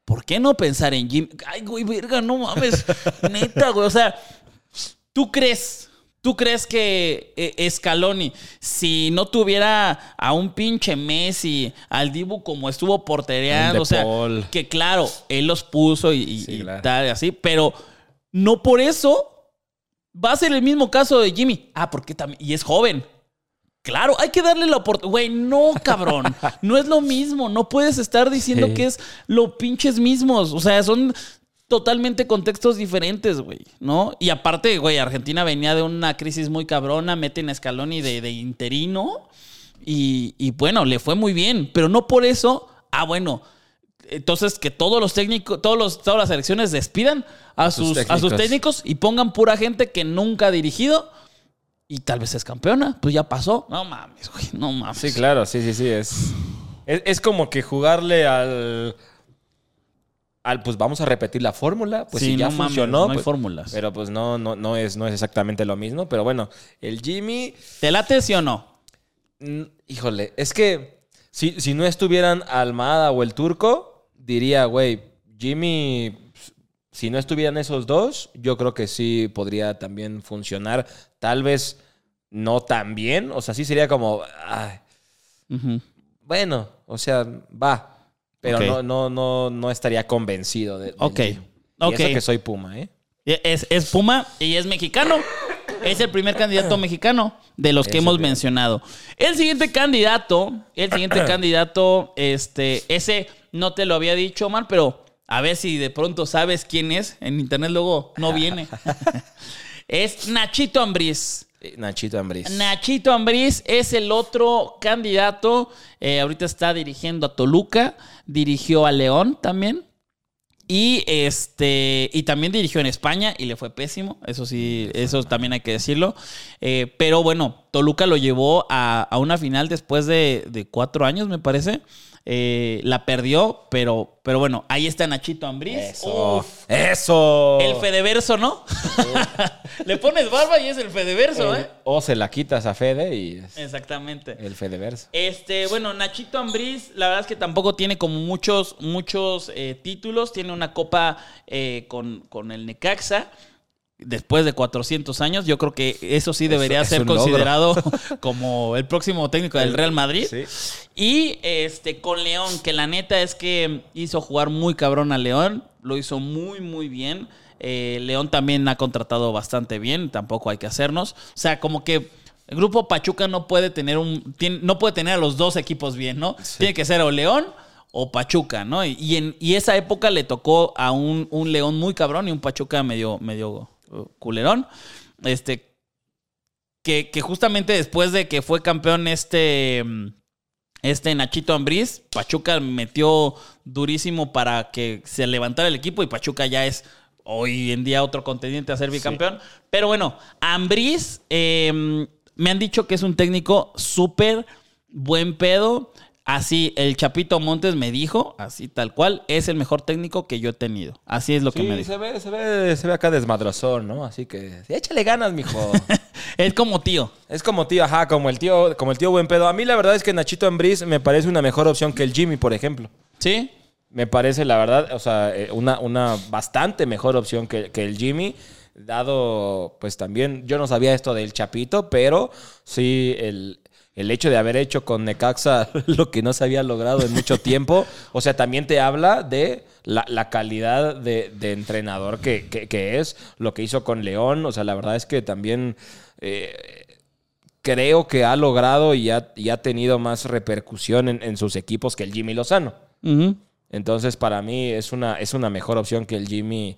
[SPEAKER 1] ¿Por qué no pensar en Jim? Ay, güey, verga, no mames. Neta, güey. O sea, ¿tú crees? ¿Tú crees que eh, Scaloni, si no tuviera a un pinche Messi, al Dibu como estuvo portereando, o sea,
[SPEAKER 2] Paul.
[SPEAKER 1] que claro, él los puso y, y-
[SPEAKER 2] Sí,
[SPEAKER 1] y
[SPEAKER 2] claro.
[SPEAKER 1] tal, así, pero no por eso va a ser el mismo caso de Jimmy. Ah, porque también, y es joven. Claro, hay que darle la oportunidad. Güey, no, cabrón. No es lo mismo. No puedes estar diciendo
[SPEAKER 2] Sí.
[SPEAKER 1] que es lo pinches mismos. O sea, son totalmente contextos diferentes, güey, ¿no? Y aparte, güey, Argentina venía de una crisis muy cabrona, meten a Scaloni de, de interino y, y bueno, le fue muy bien, pero no por eso, ah, bueno, entonces que todos los técnicos, todos los, todas las selecciones despidan a
[SPEAKER 2] sus
[SPEAKER 1] sus, a sus
[SPEAKER 2] técnicos.
[SPEAKER 1] técnicos y pongan pura gente que nunca ha dirigido y tal vez es campeona, pues ya pasó. No mames, güey, no mames.
[SPEAKER 2] Sí, claro, sí, sí, sí. Es, es, es como que jugarle al. Al, pues vamos a repetir la fórmula. Pues
[SPEAKER 1] Sí,
[SPEAKER 2] si ya
[SPEAKER 1] no mames,
[SPEAKER 2] funcionó.
[SPEAKER 1] no hay
[SPEAKER 2] pues-
[SPEAKER 1] fórmulas.
[SPEAKER 2] Pero pues no, no, no, es, no es exactamente lo mismo. Pero bueno, el Jimmy.
[SPEAKER 1] ¿Te late sí o no?
[SPEAKER 2] mm, Híjole, es que si, si no estuvieran Almada o el turco, diría, güey, Jimmy. Si no estuvieran esos dos, yo creo que sí podría también funcionar. Tal vez no tan bien. O sea, sí sería como, ay, bueno, o sea, va. Pero no, no, no, no estaría convencido de. del
[SPEAKER 1] Ok.
[SPEAKER 2] Y
[SPEAKER 1] Ok.
[SPEAKER 2] eso que soy Puma, ¿eh?
[SPEAKER 1] Es, es Puma y es mexicano. Es el primer candidato mexicano de los que hemos
[SPEAKER 2] bien.
[SPEAKER 1] mencionado. El siguiente candidato, el siguiente candidato, este, ese no te lo había dicho, Omar, pero a ver si de pronto sabes quién es. En internet luego no viene. es Nachito Ambriz.
[SPEAKER 2] Eh, Nachito Ambriz.
[SPEAKER 1] Nachito Ambriz es el otro candidato. Eh, ahorita está dirigiendo a Toluca. Dirigió a León también. Y este. Y también dirigió en España y le fue pésimo. Eso sí, eso también hay que decirlo. Eh, pero bueno, Toluca lo llevó a, a una final después de, de cuatro años, me parece. Eh, la perdió, pero, pero bueno, ahí está Nachito Ambriz.
[SPEAKER 2] Eso.
[SPEAKER 1] Uf,
[SPEAKER 2] Eso.
[SPEAKER 1] el Fedeverso, ¿no? Le pones barba y es el Fedeverso, ¿eh?
[SPEAKER 2] O se la quitas a Fede y es
[SPEAKER 1] Exactamente.
[SPEAKER 2] el Fedeverso.
[SPEAKER 1] Este, bueno, Nachito Ambriz, la verdad es que tampoco tiene como muchos, muchos eh, títulos. Tiene una copa eh, con, con el Necaxa. Después de 400 años, yo creo que eso sí debería ser
[SPEAKER 2] logro.
[SPEAKER 1] considerado como el próximo técnico del Real Madrid.
[SPEAKER 2] Sí.
[SPEAKER 1] Y este con León, que la neta es que hizo jugar muy cabrón a León, lo hizo muy, muy bien. Eh, León también ha contratado bastante bien, tampoco hay que hacernos. O sea, como que el grupo Pachuca no puede tener un, tiene- no puede tener a los dos equipos bien, ¿no? Tiene que ser o León o Pachuca, ¿no? Y, en y esa época le tocó a un, un León muy cabrón y un Pachuca medio, medio culerón. Este, que, que justamente después de que fue campeón este, este Nachito Ambriz, Pachuca metió durísimo para que se levantara el equipo y Pachuca ya es hoy en día otro contendiente a ser bicampeón. Pero bueno, Ambriz eh, me han dicho que es un técnico súper buen pedo. Así, el Chapito Montes me dijo, así tal cual, es el mejor técnico que yo he tenido. Así es lo que me dijo.
[SPEAKER 2] se ve, se ve, se ve acá desmadrozón, ¿no? Así que échale ganas, mijo.
[SPEAKER 1] Es como tío.
[SPEAKER 2] es como tío, ajá, como el tío, como el tío buen pedo. A mí la verdad es que Nachito Ambriz me parece una mejor opción que el Jimmy, por ejemplo.
[SPEAKER 1] ¿Sí?
[SPEAKER 2] Me parece, la verdad, o sea, eh, una, una bastante mejor opción que, que el Jimmy. Dado, pues también, yo no sabía esto del Chapito, pero sí, el, el hecho de haber hecho con Necaxa lo que no se había logrado en mucho tiempo, o sea, también te habla de la, la calidad de, de entrenador que, que- que es, lo que hizo con León, o sea, la verdad es que también... eh, creo que ha logrado y ha, y ha tenido más repercusión en, en sus equipos que el Jimmy Lozano. Entonces, para mí es una, es una mejor opción que el Jimmy,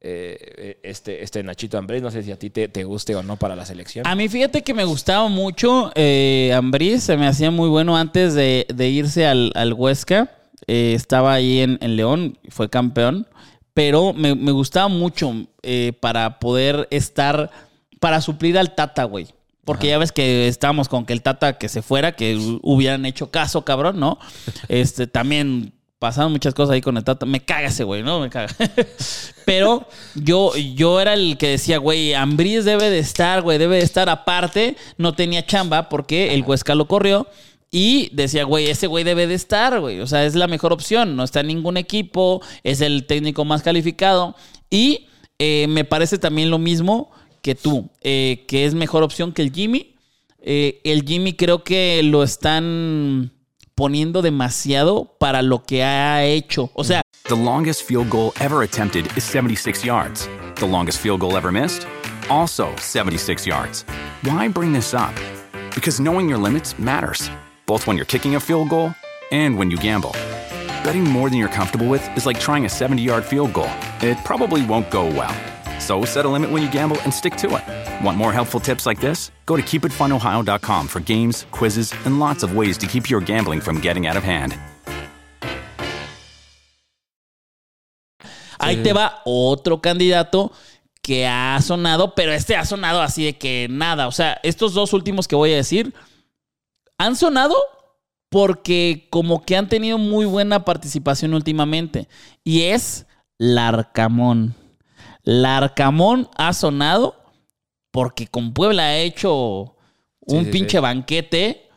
[SPEAKER 2] eh, este, este Nachito Ambriz. No sé si a ti te, te guste o no para la selección.
[SPEAKER 1] A mí fíjate que me gustaba mucho eh, Ambriz, se me hacía muy bueno antes de, de irse al, al Huesca. Eh, estaba ahí en, en León, fue campeón, pero me, me gustaba mucho eh, para poder estar, para suplir al Tata, güey. Porque ya ves que estábamos con que el Tata que se fuera, que hu- hubieran hecho caso, cabrón, ¿no? Este, también pasaron muchas cosas ahí con el Tata. Me caga ese güey, ¿no? Me caga. Pero yo, yo era el que decía, güey, Ambriz debe de estar, güey, debe de estar aparte. No tenía chamba porque el Huesca lo corrió. Y decía, güey, ese güey debe de estar, güey. O sea, es la mejor opción. No está en ningún equipo. Es el técnico más calificado. Y eh, me parece también lo mismo que tú, eh, que es mejor opción que el Jimmy. Eh, el Jimmy creo que lo están poniendo demasiado para lo que ha hecho. O sea,
[SPEAKER 5] The longest field goal ever attempted is 76 yards. The longest field goal ever missed? Also 76 yards. Why bring this up? Because knowing your limits matters, both when you're kicking a field goal and when you gamble. Betting more than you're comfortable with is like trying a 70 yard field goal, it probably won't go well. So set a limit when you gamble and stick to it. Want more helpful tips like this? Go to keepitfunohio.com for games, quizzes, and lots of ways to keep your gambling from getting out of hand.
[SPEAKER 1] Ahí te va otro candidato que ha sonado, pero este ha sonado así de que nada. O sea, estos dos últimos que voy a decir han sonado porque como que han tenido muy buena participación últimamente. Y es Larcamón. Larcamón ha sonado porque con Puebla ha hecho un
[SPEAKER 2] Sí,
[SPEAKER 1] pinche
[SPEAKER 2] sí.
[SPEAKER 1] banquete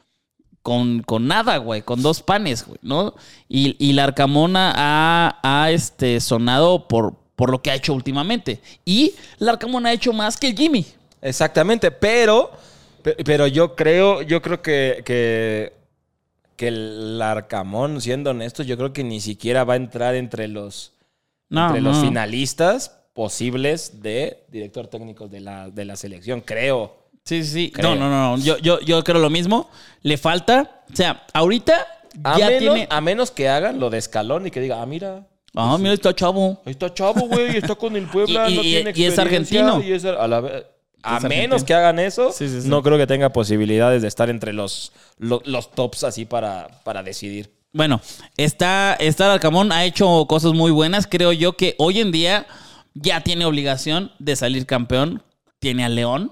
[SPEAKER 1] con, con nada, güey, con dos panes, güey, ¿no? Y, y Larcamón ha, ha, este, sonado por, por lo que ha hecho últimamente. Y Larcamón ha hecho más que el Jimmy.
[SPEAKER 2] Exactamente, pero Pe- Pero yo creo, yo creo que, que, que el Arcamón, siendo honestos, yo creo que ni siquiera va a entrar entre los,
[SPEAKER 1] No,
[SPEAKER 2] entre los finalistas posibles de director técnico de la, de la selección, creo.
[SPEAKER 1] Sí, sí, sí.
[SPEAKER 2] Creo.
[SPEAKER 1] No, no, no. no. Yo, yo, yo creo lo mismo. Le falta. O sea, ahorita
[SPEAKER 2] A,
[SPEAKER 1] ya
[SPEAKER 2] menos,
[SPEAKER 1] tiene.
[SPEAKER 2] a menos que hagan lo de escalón y que diga, ah, mira,
[SPEAKER 1] Ah, mira, está chavo.
[SPEAKER 2] ahí está chavo, güey, está con el Puebla,
[SPEAKER 1] Y-
[SPEAKER 2] no
[SPEAKER 1] y-
[SPEAKER 2] tiene
[SPEAKER 1] y es argentino.
[SPEAKER 2] y es a la a
[SPEAKER 1] Es
[SPEAKER 2] menos
[SPEAKER 1] argentino.
[SPEAKER 2] que hagan eso,
[SPEAKER 1] Sí, sí, sí.
[SPEAKER 2] no creo que tenga posibilidades de estar entre los, lo- los, tops así para, para decidir.
[SPEAKER 1] Bueno, está, está Arcamón, ha hecho cosas muy buenas. Creo yo que hoy en día ya tiene obligación de salir campeón. Tiene a León.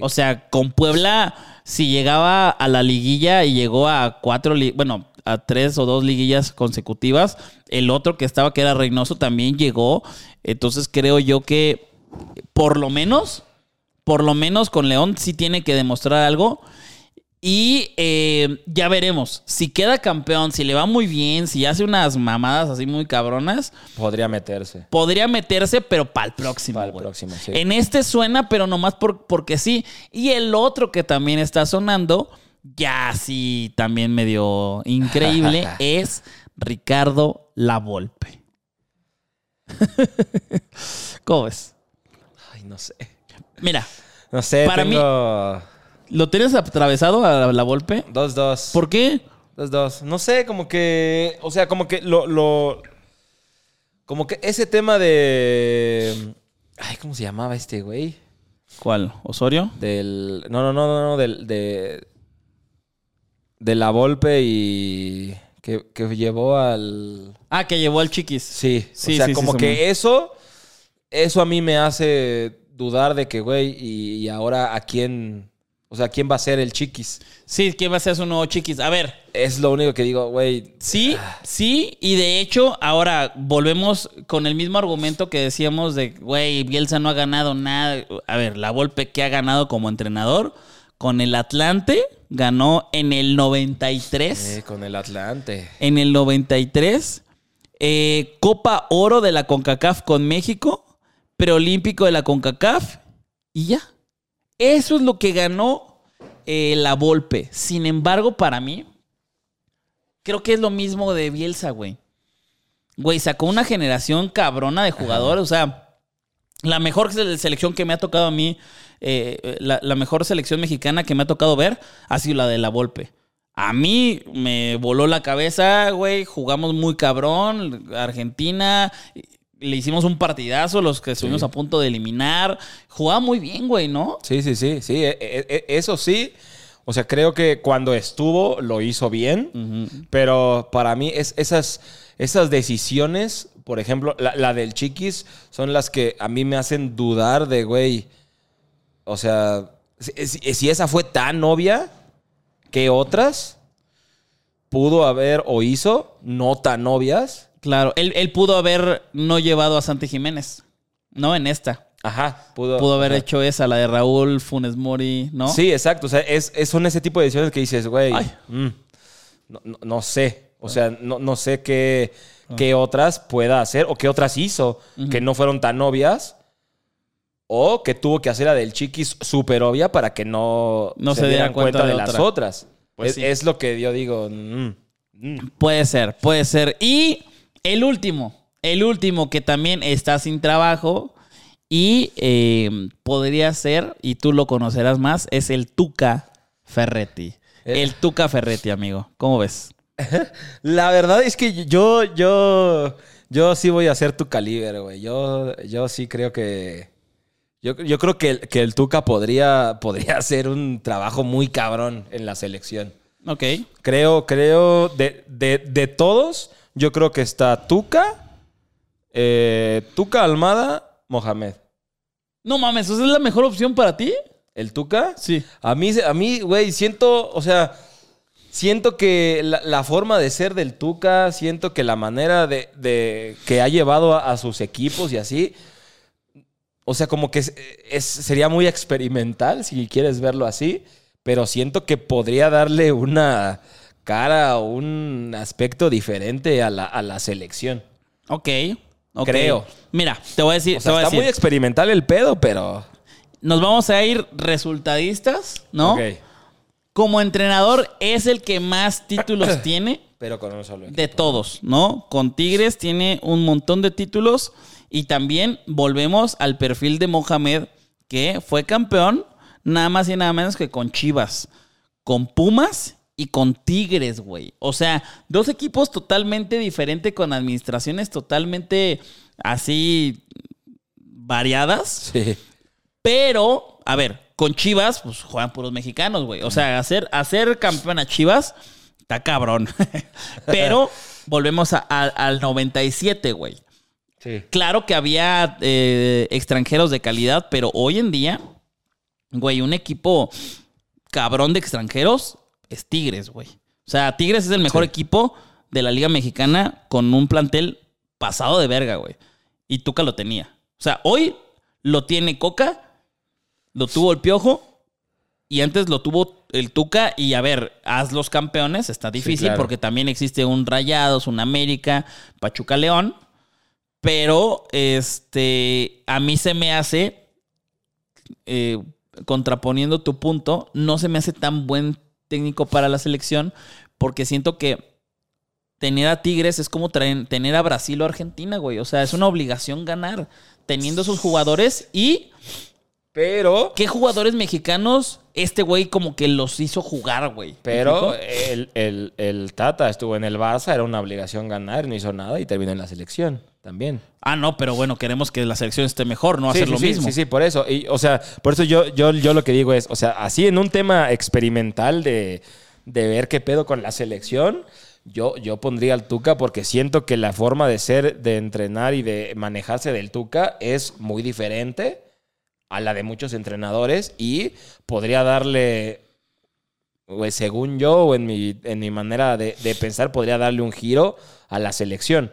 [SPEAKER 1] O sea, con Puebla, si llegaba a la liguilla y llegó a cuatro, bueno, a tres o dos liguillas consecutivas, el otro que estaba, que era Reynoso, también llegó. Entonces creo yo que por lo menos, por lo menos con León sí tiene que demostrar algo. Y eh, ya veremos. Si queda campeón, si le va muy bien, si hace unas mamadas así muy cabronas,
[SPEAKER 2] Podría meterse.
[SPEAKER 1] podría meterse, pero para el próximo.
[SPEAKER 2] Para el próximo, sí.
[SPEAKER 1] En este suena, pero nomás por, porque sí. Y el otro que también está sonando, ya sí también medio increíble, es Ricardo Lavolpe. ¿Cómo ves?
[SPEAKER 2] Ay, no sé.
[SPEAKER 1] Mira,
[SPEAKER 2] No sé,
[SPEAKER 1] Para mí-. ¿Lo tienes atravesado a Lavolpe?
[SPEAKER 2] Dos, dos.
[SPEAKER 1] ¿Por qué?
[SPEAKER 2] Dos, dos. No sé, como que. O sea, como que lo. lo- como que ese tema de. Ay, ¿cómo se llamaba este güey?
[SPEAKER 1] ¿Cuál? ¿Osorio?
[SPEAKER 2] Del. No, no, no, no, no. Del. De. De la Volpe y. Que, que llevó al.
[SPEAKER 1] Ah, que llevó al Chiquis.
[SPEAKER 2] Sí.
[SPEAKER 1] Sí,
[SPEAKER 2] o sea,
[SPEAKER 1] sí,
[SPEAKER 2] como
[SPEAKER 1] sí,
[SPEAKER 2] que eso. Eso a mí me hace dudar de que, güey, y, y ahora a quién. O sea, quién va a ser el Chiquis.
[SPEAKER 1] Sí, ¿quién va a ser su nuevo Chiquis? A ver,
[SPEAKER 2] Es lo único que digo, güey.
[SPEAKER 1] Sí, sí, y de hecho, ahora volvemos con el mismo argumento que decíamos de, güey, Bielsa no ha ganado nada. A ver, la Volpe que ha ganado como entrenador con el Atlante, ganó en el 93.
[SPEAKER 2] Eh, con el Atlante.
[SPEAKER 1] En el 93, eh, Copa Oro de la CONCACAF con México, preolímpico de la CONCACAF y ya. Eso es lo que ganó eh, la Volpe. Sin embargo, para mí, creo que es lo mismo de Bielsa, güey. Güey, sacó una generación cabrona de jugadores. O sea, la mejor se- selección que me ha tocado a mí, eh, la, la mejor selección mexicana que me ha tocado ver, ha sido la de la Volpe. A mí me voló la cabeza, güey. Jugamos muy cabrón. Argentina. Le hicimos un partidazo, los que estuvimos a punto de eliminar. Jugaba muy bien, güey, ¿no?
[SPEAKER 2] Sí, sí, sí, sí. e- e- e- Eso sí. O sea, creo que cuando estuvo lo hizo bien. Pero para mí es, esas, esas decisiones, por ejemplo, la, la del Chiquis, son las que a mí me hacen dudar de, güey. O sea, si, si- si esa fue tan obvia, ¿qué otras pudo haber o hizo no tan obvias?
[SPEAKER 1] Claro, él, él pudo haber no llevado a Santi Jiménez, ¿no? En esta.
[SPEAKER 2] Ajá, pudo,
[SPEAKER 1] Pudo haber
[SPEAKER 2] ajá.
[SPEAKER 1] hecho esa, la de Raúl, Funes Mori, ¿no?
[SPEAKER 2] Sí, exacto. O sea, es, es- son ese tipo de decisiones que dices, güey, mm, no, no- no sé. O sea, no, no sé qué, qué otras pueda hacer o qué otras hizo que no fueron tan obvias. O que tuvo que hacer la del chiquis súper obvia para que no,
[SPEAKER 1] No se
[SPEAKER 2] dieran
[SPEAKER 1] dieran cuenta de
[SPEAKER 2] las
[SPEAKER 1] otra.
[SPEAKER 2] otras.
[SPEAKER 1] Pues
[SPEAKER 2] es,
[SPEAKER 1] sí.
[SPEAKER 2] es lo que yo digo. mm, mm.
[SPEAKER 1] Puede ser, puede ser. Y el último, el último que también está sin trabajo y eh, podría ser, y tú lo conocerás más, es el Tuca Ferretti.
[SPEAKER 2] Eh.
[SPEAKER 1] El Tuca Ferretti, amigo. ¿Cómo ves?
[SPEAKER 2] La verdad es que yo, yo, yo sí voy a ser tu calibre, güey. Yo, yo sí creo que. Yo, yo creo que, el- que el Tuca podría, podría hacer un trabajo muy cabrón en la selección.
[SPEAKER 1] Ok.
[SPEAKER 2] Creo, creo, de, de, de todos, yo creo que está Tuca, eh, Tuca Almada, Mohamed.
[SPEAKER 1] No mames, ¿esa es la mejor opción para ti?
[SPEAKER 2] ¿El Tuca?
[SPEAKER 1] Sí.
[SPEAKER 2] A mí, a mí, güey, siento, o sea, siento que la, la forma de ser del Tuca, siento que la manera de, de- que ha llevado a, a sus equipos y así, o sea, como que es, es- sería muy experimental, si quieres verlo así, pero siento que podría darle una cara o un aspecto diferente a la, a la selección.
[SPEAKER 1] Ok. ok.
[SPEAKER 2] Creo.
[SPEAKER 1] Mira, te voy a decir.
[SPEAKER 2] O
[SPEAKER 1] te
[SPEAKER 2] sea,
[SPEAKER 1] voy a
[SPEAKER 2] está
[SPEAKER 1] decir.
[SPEAKER 2] muy experimental el pedo, pero...
[SPEAKER 1] nos vamos a ir resultadistas, ¿no?
[SPEAKER 2] Ok.
[SPEAKER 1] Como entrenador es el que más títulos tiene
[SPEAKER 2] Pero con un solo equipo.
[SPEAKER 1] de todos, ¿no? Con Tigres tiene un montón de títulos y también volvemos al perfil de Mohamed que fue campeón nada más y nada menos que con Chivas, con Pumas y con Tigres, güey. O sea, dos equipos totalmente diferentes con administraciones totalmente así variadas.
[SPEAKER 2] Sí.
[SPEAKER 1] Pero, a ver, con Chivas, pues juegan puros mexicanos, güey. O sea, hacer, hacer campeón a Chivas está cabrón. Pero volvemos a- a- al 97, güey.
[SPEAKER 2] Sí.
[SPEAKER 1] Claro que había eh, extranjeros de calidad, pero hoy en día, güey, un equipo cabrón de extranjeros es Tigres, güey. O sea, Tigres es el mejor equipo de la Liga Mexicana con un plantel pasado de verga, güey. Y Tuca lo tenía. O sea, hoy lo tiene Coca, lo tuvo el Piojo y antes lo tuvo el Tuca. Y a ver, haz los campeones, está difícil
[SPEAKER 2] claro.
[SPEAKER 1] porque también existe un Rayados, un América, Pachuca León. Pero este, a mí se me hace, eh, contraponiendo tu punto, no se me hace tan buen técnico para la selección porque siento que tener a Tigres es como traer- tener a Brasil o Argentina, güey. O sea, es una obligación ganar teniendo sus jugadores y
[SPEAKER 2] Pero,
[SPEAKER 1] qué jugadores mexicanos este güey como que los hizo jugar, güey. ¿Me
[SPEAKER 2] pero el, el- el Tata estuvo en el Barça, era una obligación ganar, no hizo nada y terminó en la selección también.
[SPEAKER 1] Ah, no, pero bueno, queremos que la selección esté mejor, no
[SPEAKER 2] Sí,
[SPEAKER 1] hacer
[SPEAKER 2] sí,
[SPEAKER 1] lo
[SPEAKER 2] sí,
[SPEAKER 1] mismo.
[SPEAKER 2] Sí, sí, por eso. Y, o sea, por eso yo, yo, yo lo que digo es, o sea, así en un tema experimental de, de ver qué pedo con la selección, yo, yo pondría al Tuca porque siento que la forma de ser, de entrenar y de manejarse del Tuca es muy diferente a la de muchos entrenadores y podría darle, pues, según yo, o en mi, en mi manera de, de pensar, podría darle un giro a la selección.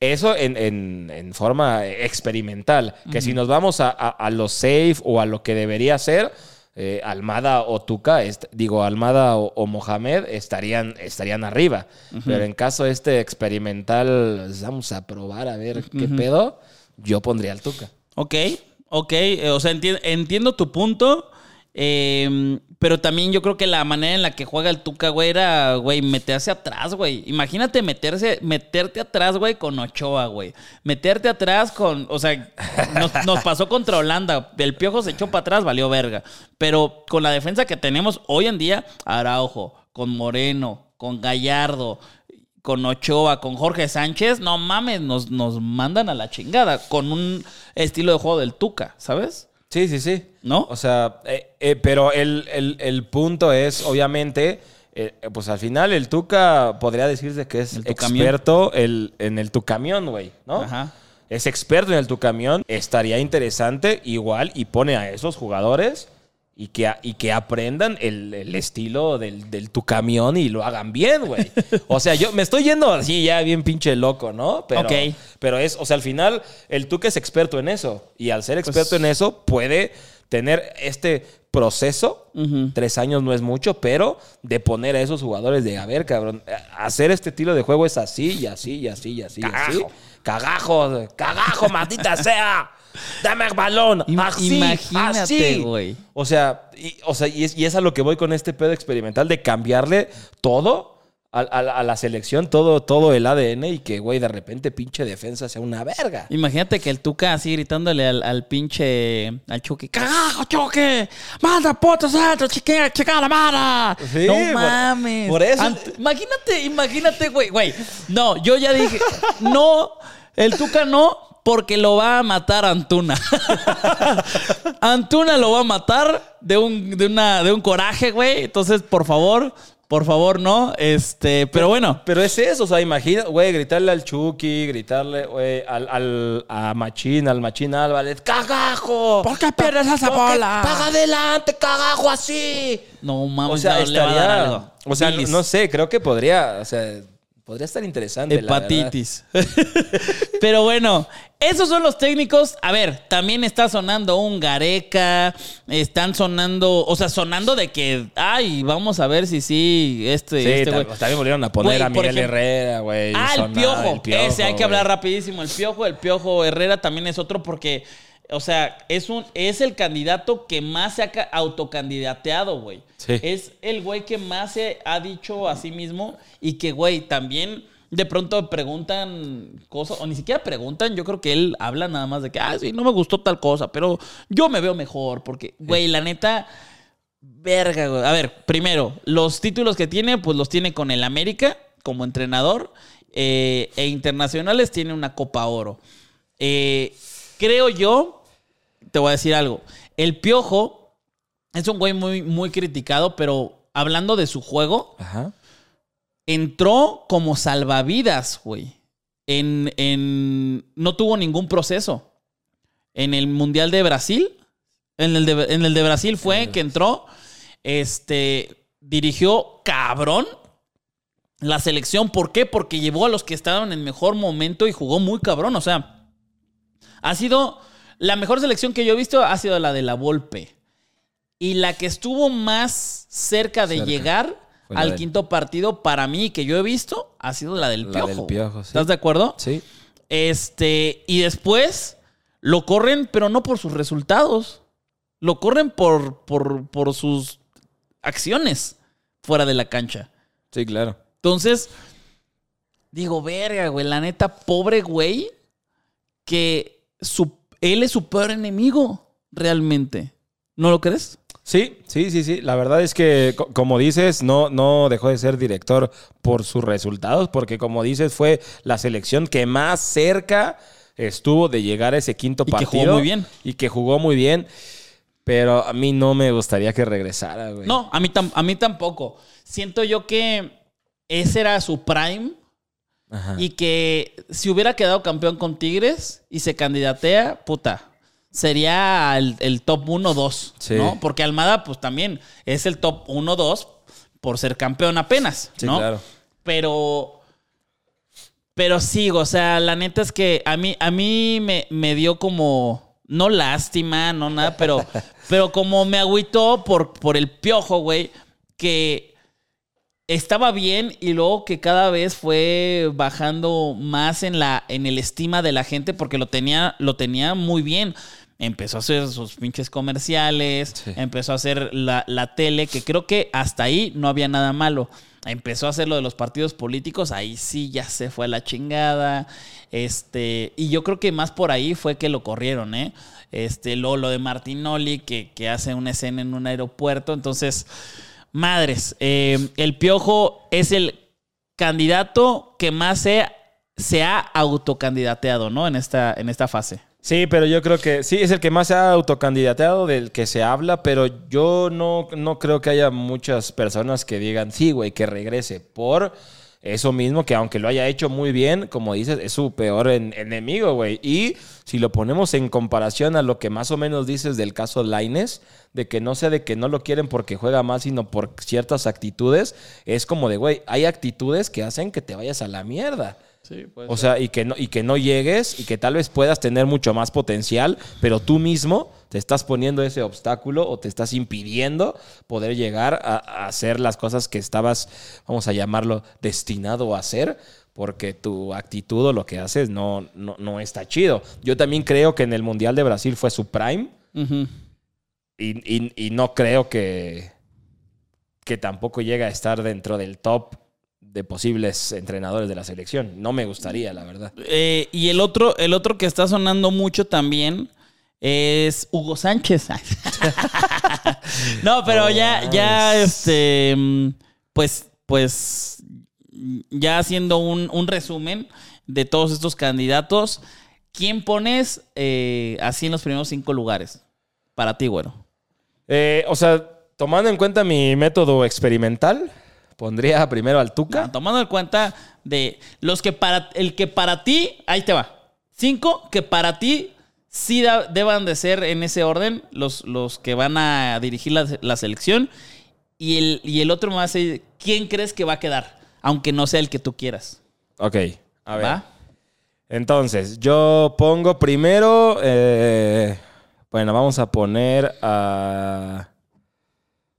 [SPEAKER 2] Eso en, en- en forma experimental. Que si nos vamos a, a- a lo safe o a lo que debería ser, eh, Almada o Tuca, digo, Almada o, o Mohamed estarían, estarían arriba. Pero en caso este experimental, pues, vamos a probar a ver qué pedo, yo pondría al Tuca.
[SPEAKER 1] Ok, ok, eh, o sea, enti- entiendo tu punto, eh, pero también yo creo que la manera en la que juega el Tuca, güey, era, güey, meterse atrás, güey. Imagínate meterse, meterte atrás, güey, con Ochoa, güey. Meterte atrás con, o sea, nos, nos pasó contra Holanda. El Piojo se echó para atrás, valió verga. Pero con la defensa que tenemos hoy en día, Araujo, con Moreno, con Gallardo, con Ochoa, con Jorge Sánchez, no mames, nos, nos mandan a la chingada con un estilo de juego del Tuca, ¿sabes?
[SPEAKER 2] Sí, sí, sí.
[SPEAKER 1] ¿No?
[SPEAKER 2] O sea, eh, eh, pero el, el- el punto es, obviamente, eh, pues al final el Tuca podría decirse que es
[SPEAKER 1] El
[SPEAKER 2] experto el- en el Tucamión, güey, ¿no?
[SPEAKER 1] Ajá.
[SPEAKER 2] Es experto en el Tucamión. Estaría interesante igual y pone a esos jugadores y que, y que aprendan el, el estilo del, del Tucamión y lo hagan bien, güey. O sea, yo me estoy yendo así ya bien pinche loco, ¿no? Pero,
[SPEAKER 1] Ok.
[SPEAKER 2] pero es, o sea, al final el Tuca es experto en eso. Y al ser experto en eso, puede tener este proceso. Tres años no es mucho, pero de poner a esos jugadores de, a ver, cabrón, hacer este estilo de juego es así y así y así y así. y así. Cagajo, cagajo, maldita sea. Dame el balón.
[SPEAKER 1] Im-
[SPEAKER 2] Así,
[SPEAKER 1] imagínate,
[SPEAKER 2] así.
[SPEAKER 1] güey.
[SPEAKER 2] O sea, y, o sea y, es, y es a lo que voy con este pedo experimental de cambiarle todo a, a- a la selección, todo, todo el ADN y que, güey, de repente pinche defensa sea una verga.
[SPEAKER 1] Imagínate que el Tuca así gritándole al, al pinche. al Chucky. ¡Carajo, Chucky! ¡Manda puto centro, chica, chica la mara!
[SPEAKER 2] Sí,
[SPEAKER 1] no
[SPEAKER 2] por-
[SPEAKER 1] mames.
[SPEAKER 2] por eso-
[SPEAKER 1] Ant- imagínate, imagínate, güey, güey. No, yo ya dije. No, el Tuca no. Porque lo va a matar Antuna. Antuna lo va a matar de un, de una, de un coraje, güey. Entonces, por favor, por favor, no. Este, pero bueno.
[SPEAKER 2] Pero es eso, o sea, imagina, güey, gritarle al Chucky, gritarle, güey, al, al- a Machín, al Machín Álvarez, ¡cagajo!
[SPEAKER 1] ¿Por qué pierdes esa bola?
[SPEAKER 2] ¡Paga adelante, cagajo, así!
[SPEAKER 1] No mames,
[SPEAKER 2] O sea,
[SPEAKER 1] no, le va a dar
[SPEAKER 2] estaría.
[SPEAKER 1] algo.
[SPEAKER 2] O sea, no sé, creo que podría, o sea, podría estar interesante. la.
[SPEAKER 1] Hepatitis. Pero bueno, esos son los técnicos. A ver, también está sonando un Gareca. Están sonando, o sea, sonando de que, ay, vamos a ver si sí, este,
[SPEAKER 2] Sí,
[SPEAKER 1] este
[SPEAKER 2] también volvieron a poner a Miguel
[SPEAKER 1] ejemplo-
[SPEAKER 2] Herrera, güey.
[SPEAKER 1] Ah, el piojo. Ese hay que hablar rapidísimo. El piojo, el piojo Herrera también es otro porque O sea, es, un, es el candidato que más se ha ca- autocandidateado, güey.
[SPEAKER 2] Sí.
[SPEAKER 1] Es el güey que más se ha dicho a sí mismo y que, güey, también de pronto preguntan cosas, o ni siquiera preguntan, yo creo que él habla nada más de que, ah, sí, no me gustó tal cosa, pero yo me veo mejor, porque, güey, la neta, verga, güey. A ver, primero, los títulos que tiene, pues los tiene con el América como entrenador, eh, e internacionales tiene una Copa Oro. Eh, creo yo, te voy a decir algo, el Piojo es un güey muy, muy criticado, pero hablando de su juego,
[SPEAKER 2] Ajá.
[SPEAKER 1] entró como salvavidas, güey. En, en- no tuvo ningún proceso. En el Mundial de Brasil, en el de, en el de Brasil fue que entró, este, dirigió cabrón la selección. ¿Por qué? Porque llevó a los que estaban en mejor momento y jugó muy cabrón. O sea, ha sido la mejor selección que yo he visto ha sido la de la Volpe. Y la que estuvo más cerca de
[SPEAKER 2] Cerca.
[SPEAKER 1] llegar al
[SPEAKER 2] del-
[SPEAKER 1] quinto partido para mí que yo he visto ha sido la del
[SPEAKER 2] La
[SPEAKER 1] Piojo.
[SPEAKER 2] del Piojo, sí.
[SPEAKER 1] ¿Estás de acuerdo?
[SPEAKER 2] Sí.
[SPEAKER 1] Este, y después lo corren, pero no por sus resultados. Lo corren por, por, por sus acciones fuera de la cancha.
[SPEAKER 2] Sí, claro.
[SPEAKER 1] Entonces, digo, verga, güey, la neta, pobre güey, que su, él es su peor enemigo, realmente. ¿No lo crees?
[SPEAKER 2] Sí, sí, sí, sí. La verdad es que, co- como dices, no, no dejó de ser director por sus resultados, porque como dices, fue la selección que más cerca estuvo de llegar a ese quinto
[SPEAKER 1] Y que
[SPEAKER 2] partido.
[SPEAKER 1] jugó muy bien.
[SPEAKER 2] Y que jugó muy bien. Pero a mí no me gustaría que regresara, güey.
[SPEAKER 1] No, a mí, a mí tampoco. Siento yo que ese era su prime
[SPEAKER 2] Ajá.
[SPEAKER 1] y que si hubiera quedado campeón con Tigres y se candidatea, puta, sería el, el top 1-2,
[SPEAKER 2] Sí.
[SPEAKER 1] ¿no? Porque Almada, pues también es el top 1-2 por ser campeón apenas,
[SPEAKER 2] Sí,
[SPEAKER 1] ¿no?
[SPEAKER 2] claro.
[SPEAKER 1] Pero. Pero sí, o sea, la neta es que a mí, a mí me, me dio como. No lástima, no nada, pero, pero como me agüitó por, por el piojo, güey, que estaba bien y luego que cada vez fue bajando más en la en el estima de la gente porque lo tenía lo tenía muy bien. Empezó a hacer sus pinches comerciales,
[SPEAKER 2] Sí.
[SPEAKER 1] empezó a hacer la, la tele, que creo que hasta ahí no había nada malo. Empezó a hacer lo de los partidos políticos, ahí sí ya se fue a la chingada. Este, y yo creo que más por ahí fue que lo corrieron, ¿eh? Este, lo, lo de Martinoli, que, que hace una escena en un aeropuerto. Entonces, Madres, eh, el Piojo es el candidato que más se, ha autocandidateado, ¿no? En esta, en esta fase.
[SPEAKER 2] Sí, pero yo creo que sí, es el que más se ha autocandidateado, del que se habla, pero yo no, no creo que haya muchas personas que digan, sí, güey, que regrese. Por eso mismo, que aunque lo haya hecho muy bien, como dices, es su peor en- enemigo, güey. Y si lo ponemos en comparación a lo que más o menos dices del caso Laines, de que no sea de que no lo quieren porque juega más, sino por ciertas actitudes, es como de, güey, hay actitudes que hacen que te vayas a la mierda. O sea, y que, no, y que no llegues y que tal vez puedas tener mucho más potencial, pero tú mismo te estás poniendo ese obstáculo o te estás impidiendo poder llegar a, a hacer las cosas que estabas, vamos a llamarlo, destinado a hacer, porque tu actitud o lo que haces no, no, no está chido. Yo también creo que en el Mundial de Brasil fue su prime. Y, y- y no creo que, que tampoco llega a estar dentro del top de posibles entrenadores de la selección. No me gustaría, la verdad.
[SPEAKER 1] Eh, y el otro, el otro que está sonando mucho también es Hugo Sánchez. no, pero ya, ya, este, pues, pues, ya haciendo un, un resumen de todos estos candidatos, ¿quién pones eh, así en los primeros cinco lugares? Para ti, güero.
[SPEAKER 2] Eh, o sea, tomando en cuenta mi método experimental, pondría primero al Tuca.
[SPEAKER 1] No, tomando en cuenta de los que para el que para ti, ahí te va. Cinco que para ti sí da- deban de ser en ese orden los, los que van a dirigir la, la selección. Y el, y el otro más es quién crees que va a quedar, aunque no sea el que tú quieras.
[SPEAKER 2] Ok, a ver.
[SPEAKER 1] ¿Va?
[SPEAKER 2] Entonces, yo pongo primero. eh, bueno, vamos a poner a,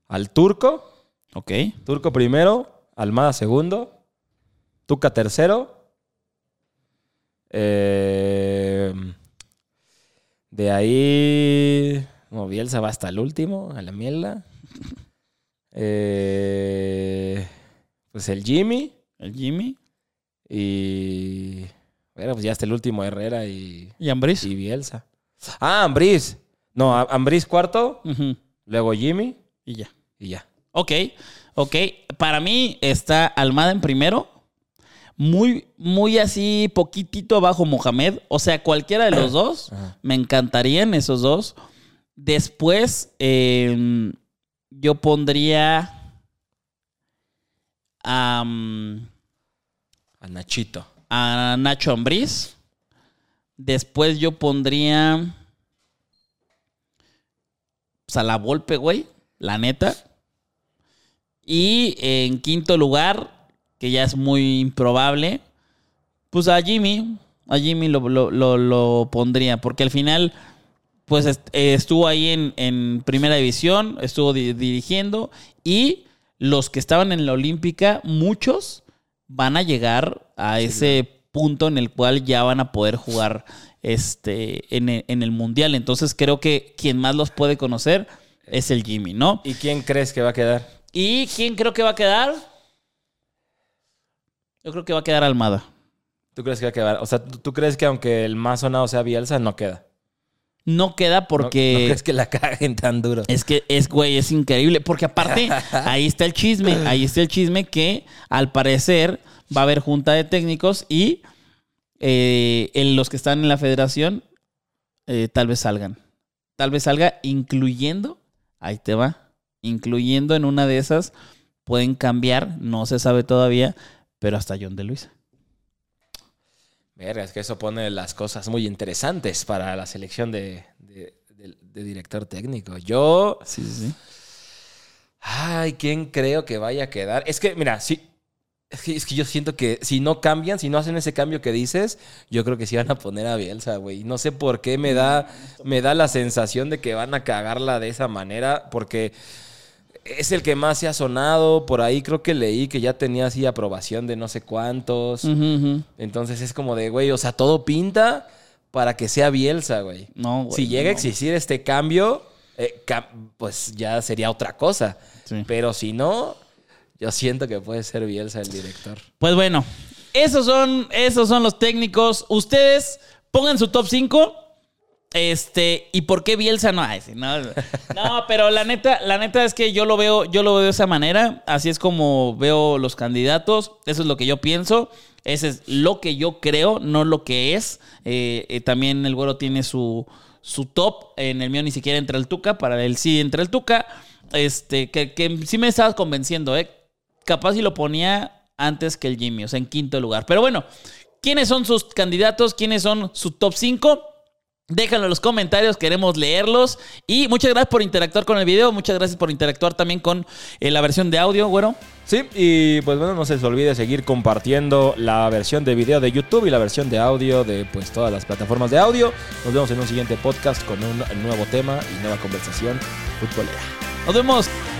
[SPEAKER 2] al Turco.
[SPEAKER 1] Ok.
[SPEAKER 2] Turco primero. Almada segundo. Tuca tercero. eh, De ahí. No, Bielsa va hasta el último, a la mierda. Eh, pues el Jimmy.
[SPEAKER 1] El Jimmy.
[SPEAKER 2] Y. Bueno, pues ya hasta el último Herrera y,
[SPEAKER 1] Y Ambris.
[SPEAKER 2] y Bielsa. Ah, Ambris. No, A- Ambris cuarto, luego Jimmy
[SPEAKER 1] Y ya.
[SPEAKER 2] y ya.
[SPEAKER 1] Ok, ok. Para mí está Almada en primero. Muy, muy así, poquitito abajo Mohamed. O sea, cualquiera de los dos. Me encantarían esos dos. Después, eh, yo pondría a,
[SPEAKER 2] A Nachito.
[SPEAKER 1] a Nacho Ambriz. Después yo pondría pues, a la Volpe, güey. La neta. Y en quinto lugar, que ya es muy improbable, pues a Jimmy. A Jimmy lo, lo- lo- lo pondría. Porque al final, pues est- estuvo ahí en, en primera división, estuvo di- dirigiendo. Y los que estaban en la Olímpica, muchos van a llegar a ese punto en el cual ya van a poder jugar este, en el Mundial. Entonces creo que quien más los puede conocer es el Jimmy, ¿no?
[SPEAKER 2] ¿Y quién crees que va a quedar?
[SPEAKER 1] ¿Y quién creo que va a quedar? Yo creo que va a quedar Almada.
[SPEAKER 2] ¿Tú crees que va a quedar? O sea, ¿tú, tú crees que aunque el más sonado sea Bielsa, no queda?
[SPEAKER 1] No queda
[SPEAKER 2] ¿No-
[SPEAKER 1] porque...
[SPEAKER 2] ¿No, crees que la caguen tan duro?
[SPEAKER 1] Es que es, güey, es increíble. Porque aparte, ahí está el chisme. Ahí está el chisme que al parecer va a haber junta de técnicos y eh, en los que están en la federación eh, tal vez salgan. Tal vez salga incluyendo, ahí te va, incluyendo en una de esas, pueden cambiar, no se sabe todavía, pero hasta John de Luisa.
[SPEAKER 2] Verga, es que eso pone las cosas muy interesantes para la selección de, de- de- de director técnico. Yo.
[SPEAKER 1] Sí, sí, sí.
[SPEAKER 2] Ay, ¿quién creo que vaya a quedar? Es que, mira, sí. Es que, es que yo siento que si no cambian, si no hacen ese cambio que dices, yo creo que sí van a poner a Bielsa, güey. No sé por qué me da, me da la sensación de que van a cagarla de esa manera, porque es el que más se ha sonado. Por ahí creo que leí que ya tenía así aprobación de no sé cuántos. Entonces es como de, güey, o sea, todo pinta para que sea Bielsa, güey.
[SPEAKER 1] No, güey,
[SPEAKER 2] si llega a existir este cambio, eh, pues ya sería otra cosa.
[SPEAKER 1] Sí.
[SPEAKER 2] Pero si no, yo siento que puede ser Bielsa el director.
[SPEAKER 1] Pues bueno, esos son, esos son los técnicos. Ustedes pongan su top 5. Este, ¿y por qué Bielsa no? Ay, no, no, pero la neta, la neta es que yo lo veo, yo lo veo de esa manera. Así es como veo los candidatos. Eso es lo que yo pienso. Ese es lo que yo creo, no lo que es. Eh, eh, también el güero tiene su, su top. En el mío ni siquiera entra el Tuca. Para él sí entra el Tuca. Este, que, que sí me estabas convenciendo, ¿eh? Capaz si lo ponía antes que el Jimmy, o sea, en quinto lugar. Pero bueno, ¿quiénes son sus candidatos? ¿Quiénes son su top 5? Déjenlo en los comentarios, queremos leerlos. Y muchas gracias por interactuar con el video. Muchas gracias por interactuar también con eh, la versión de audio, güero.
[SPEAKER 2] Sí, y pues bueno, no se les olvide seguir compartiendo la versión de video de YouTube y la versión de audio de pues todas las plataformas de audio. Nos vemos en un siguiente podcast con un nuevo tema y nueva conversación futbolera.
[SPEAKER 1] Nos vemos.